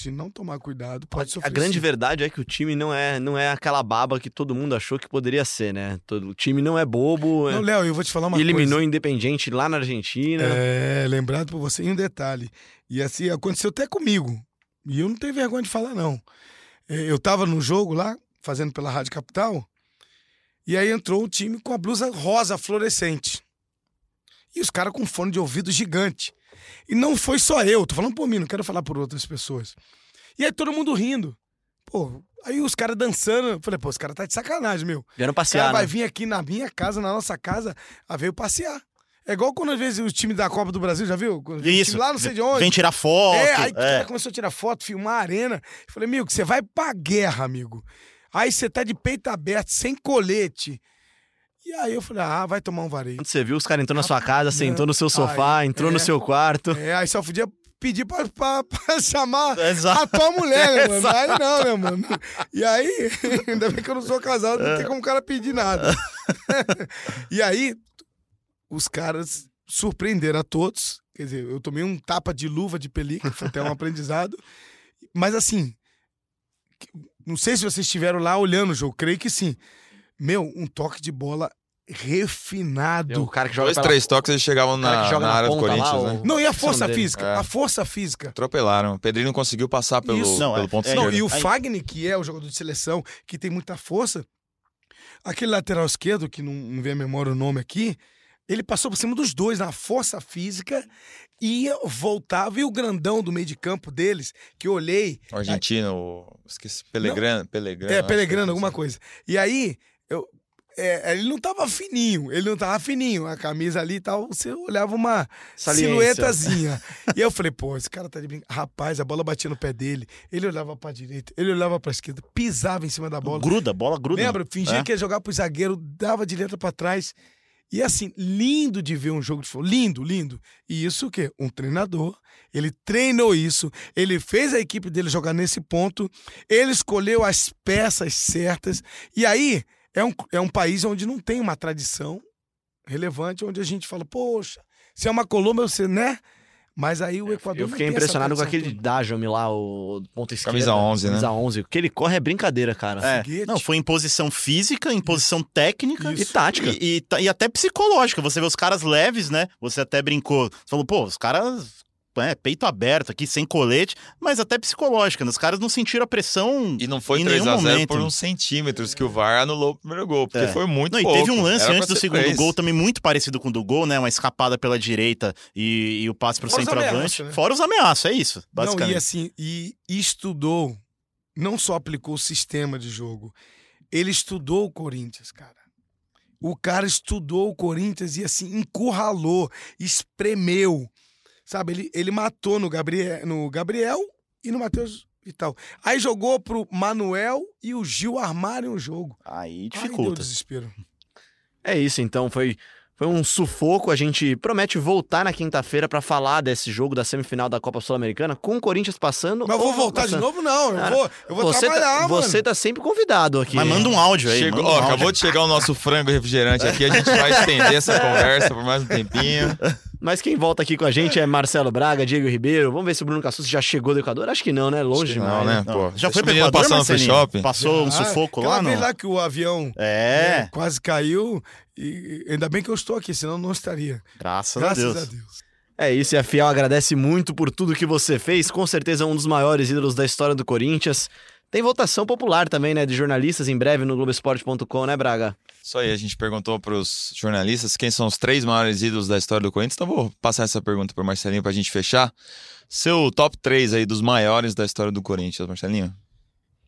Se não tomar cuidado, pode A sofrer. grande sim. verdade é que o time não é, não é aquela baba que todo mundo achou que poderia ser, né? Todo, o time não é bobo. Não, é- Léo, eu vou te falar uma eliminou coisa. o Independente lá na Argentina. É, lembrado por você. E um detalhe. E assim, aconteceu até comigo. E eu não tenho vergonha de falar, não. É, Eu tava no jogo lá, fazendo pela Rádio Capital, e aí entrou o time com a blusa rosa fluorescente. E os caras com fone de ouvido gigante. E não foi só eu, tô falando por mim, não quero falar por outras pessoas. E aí todo mundo rindo. Pô, aí os caras dançando. Eu falei, pô, os caras tá de sacanagem, meu. Vieram O cara passear, vai né? vir aqui na minha casa, na nossa casa, a veio passear. É igual quando às vezes o time da Copa do Brasil, já viu? Isso. lá não sei de onde. Vem tirar foto. É, aí é. cara começou a tirar foto, filmar a arena. Eu falei, amigo, você vai pra guerra, amigo. Aí você tá de peito aberto, sem colete. E aí eu falei, ah, vai tomar um varejo. Quando você viu, os caras entrou na sua casa, sentou no seu sofá, Aí, entrou no é. seu quarto. É, aí só podia pedir pra, pra- pra chamar Exato. a tua mulher, né, mano? Aí não, né, mano? E aí, ainda bem que eu não sou casado, não tem como o cara pedir nada. e aí, os caras surpreenderam a todos. Quer dizer, eu tomei um tapa de luva de película, foi até um aprendizado. Mas assim, não sei se vocês estiveram lá olhando o jogo, creio que sim. Meu, um toque de bola refinado. O cara que joga Dois, pela- três toques eles chegavam na, joga na área do lá, Corinthians, o- né? Não, e a é força física? É. A força física. Atropelaram. O Pedrinho não conseguiu passar pelo, Isso. Não, pelo é- ponto é- Não, e o Aí- Fagner, que é o jogador de seleção, que tem muita força, aquele lateral esquerdo, que não, não vem a memória o nome aqui, ele passou por cima dos dois na força física, ia, voltava, e o grandão do meio de campo deles, que eu olhei, O argentino, o- esqueci, Pelegrano, Pelegrano. é, que Pelegrano, é alguma coisa. E aí, eu, é, ele não tava fininho, ele não tava fininho, a camisa ali e tal, você olhava uma Saliência. silhuetazinha. e eu falei, pô, esse cara tá de brincadeira. Rapaz, a bola batia no pé dele, ele olhava pra direita, ele olhava pra esquerda, pisava em cima da bola. Gruda, bola gruda. Lembra? Fingia É. que ia jogar pro zagueiro, dava de letra pra trás. E assim, lindo de ver um jogo de futebol. Lindo, lindo. E isso o quê? Um treinador. Ele treinou isso, ele fez a equipe dele jogar nesse ponto, ele escolheu as peças certas. E aí, é um, é um país onde não tem uma tradição relevante, onde a gente fala, poxa, se é uma Colômbia, você, né? Mas aí o Equador. Eu fiquei impressionado com aquele. Dajami lá, o ponto esquerdo. Camisa 11, né? Camisa 11. O que ele corre é brincadeira, cara. É. Não, foi em posição física, em posição técnica E tática. E, e e até psicológica. Você vê os caras leves, né? Você até brincou. Você falou, pô, os caras. É, peito aberto aqui, sem colete, mas até psicológica. né? Os caras não sentiram a pressão E não foi em 3 nenhum a 0 momento. por uns centímetros que o VAR anulou o primeiro gol, porque É. foi muito Não, e pouco. teve um lance Era antes do segundo gol também muito parecido com o do gol, né? Uma escapada pela direita e, e o passe pro Fora os centroavante. ameaças, né? Fora os ameaços, é isso, Não, basicamente. e assim, e estudou, não só aplicou o sistema de jogo, ele estudou o Corinthians, cara. O cara estudou o Corinthians e assim, encurralou, espremeu. Sabe, ele, ele matou no Gabriel, no Gabriel e no Matheus Vital. Aí jogou pro Manuel e o Gil armarem o jogo. Aí Ai, deu dificulta. desespero. É isso, então. Foi, foi um sufoco. A gente promete voltar na quinta-feira pra falar desse jogo da semifinal da Copa Sul-Americana, com o Corinthians passando. Mas eu vou ou voltar de passando. novo, não. Eu Cara, vou, eu vou você trabalhar, tá, mano. Você tá sempre convidado aqui. Mas manda um áudio aí. Chegou, um ó, áudio. acabou de chegar o nosso frango refrigerante aqui. A gente vai estender essa conversa por mais um tempinho. Mas quem volta aqui com a gente é Marcelo Braga, Diego Ribeiro. Vamos ver se o Bruno Cassus já chegou do Equador. Acho que não, né? Longe demais. não, né? Não, Pô, já foi pro Equador, passar no free shopping. Passou um Ah, sufoco lá, não? lá que o avião É, né, quase caiu. E ainda bem que eu estou aqui, senão eu não estaria. graças, Graças a Deus. a Deus. É isso, e a Fiel agradece muito por tudo que você fez. Com certeza um dos maiores ídolos da história do Corinthians. Tem votação popular também, né? De jornalistas em breve no Globoesporte.com, né, Braga? Isso aí, a gente perguntou para os jornalistas quem são os três maiores ídolos da história do Corinthians. Então vou passar essa pergunta para Marcelinho para a gente fechar. Seu top 3 aí dos maiores da história do Corinthians, Marcelinho.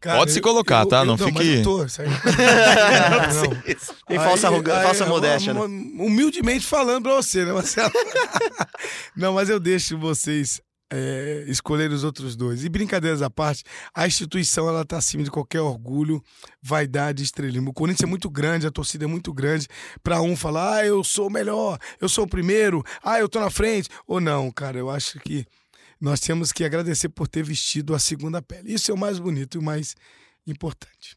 Cara, Pode se colocar, eu- tá? eu- Não mas fique- eu tô, Não, não. Tem falsa, Aí- arroga- aí, falsa eu- modéstia, né? um- Humildemente falando pra você, né, Marcelo? Não, mas eu deixo vocês é, escolherem os outros dois. E brincadeiras à parte, a instituição ela tá acima de qualquer orgulho, vaidade, estrelismo. O Corinthians é muito grande, a torcida é muito grande pra um falar, ah, eu sou o melhor, eu sou o primeiro, ah, eu tô na frente. Ou não, cara, eu acho que nós temos que agradecer por ter vestido a segunda pele. Isso é o mais bonito e o mais importante.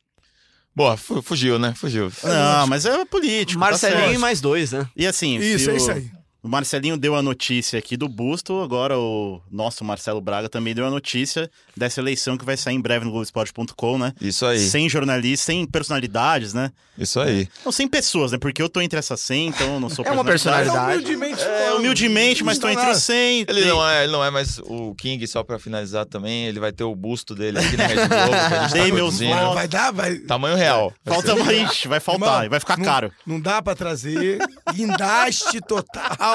Boa, fu- fugiu, né? Fugiu. Não, mas é político. tá Marcelinho certo. e mais dois, né? E assim, Isso, é o- isso aí. O Marcelinho deu a notícia aqui do busto, agora o nosso Marcelo Braga também deu a notícia dessa eleição que vai sair em breve no Globoesporte.com, né? Isso aí. Sem jornalistas, sem personalidades, né? Isso aí. Não, sem pessoas, né? Porque eu tô entre essas 100, então eu não sou É uma personalidade. Humildemente É, humildemente, mas tô entre os 100. Ele tem- não, é, ele não é mais o King, só pra finalizar também. Ele vai ter o busto dele aqui na Rede Globo. tá Dei meus produzindo. votos. Vai dar, vai. Tamanho real. Vai Falta ser. mais, vai faltar, Irmão, e vai ficar não- caro. Não dá pra trazer. Guindaste total.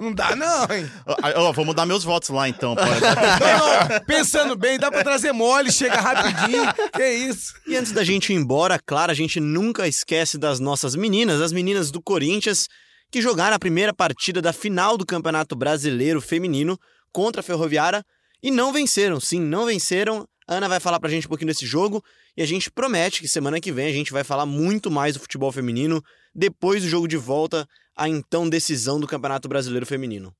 Não dá, não, hein? Ó, ó, vou mudar meus votos lá então. Não, não. Pensando bem, dá pra trazer mole, chega rapidinho. Que isso? E antes da gente ir embora, claro, a gente nunca esquece das nossas meninas, as meninas do Corinthians, que jogaram a primeira partida da final do Campeonato Brasileiro Feminino contra a Ferroviária e não venceram. Sim, não venceram. A Ana vai falar pra gente um pouquinho desse jogo e a gente promete que semana que vem a gente vai falar muito mais do futebol feminino depois do jogo de volta à então decisão do Campeonato Brasileiro Feminino.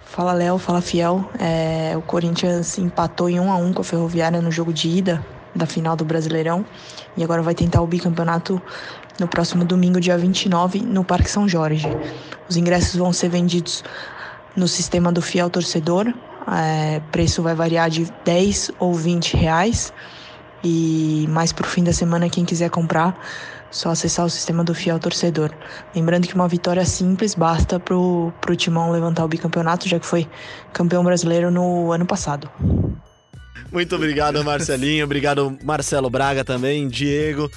Fala Léo, fala Fiel. É, o Corinthians empatou em 1 a 1 com a Ferroviária no jogo de ida da final do Brasileirão e agora vai tentar o bicampeonato no próximo domingo, dia 29, no Parque São Jorge. Os ingressos vão ser vendidos no sistema do Fiel Torcedor. É, preço vai variar de 10 ou 20 reais. E mais pro fim da semana, quem quiser comprar, só acessar o sistema do Fiel Torcedor. Lembrando que uma vitória simples basta pro, pro Timão levantar o bicampeonato, já que foi campeão brasileiro no ano passado. Muito obrigado, Marcelinho. Obrigado, Marcelo Braga também, Diego.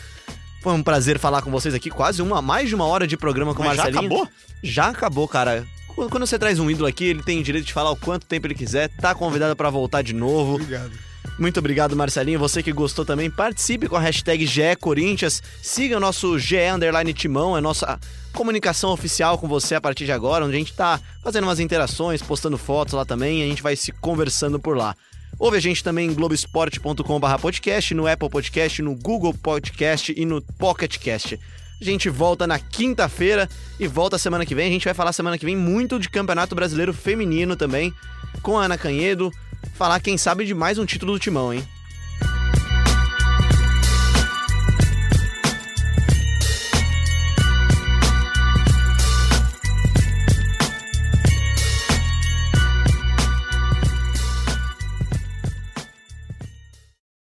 Foi um prazer falar com vocês aqui. Quase uma, mais de uma hora de programa com o Mas já Marcelinho. acabou? Já acabou, cara. Quando você traz um ídolo aqui, ele tem direito de falar o quanto tempo ele quiser. Tá convidado pra voltar de novo. Obrigado. Muito obrigado, Marcelinho. Você que gostou também, participe com a hashtag GE Corinthians. Siga o nosso GE Underline Timão, é nossa comunicação oficial com você a partir de agora, onde a gente tá fazendo umas interações, postando fotos lá também, a gente vai se conversando por lá. Ouve a gente também em globesport.com.br podcast, no Apple Podcast, no Google Podcast e no Pocket Cast. A gente volta na quinta-feira e volta semana que vem. A gente vai falar semana que vem muito de Campeonato Brasileiro Feminino também, com a Ana Canhedo. Falar, quem sabe, de mais um título do Timão, hein?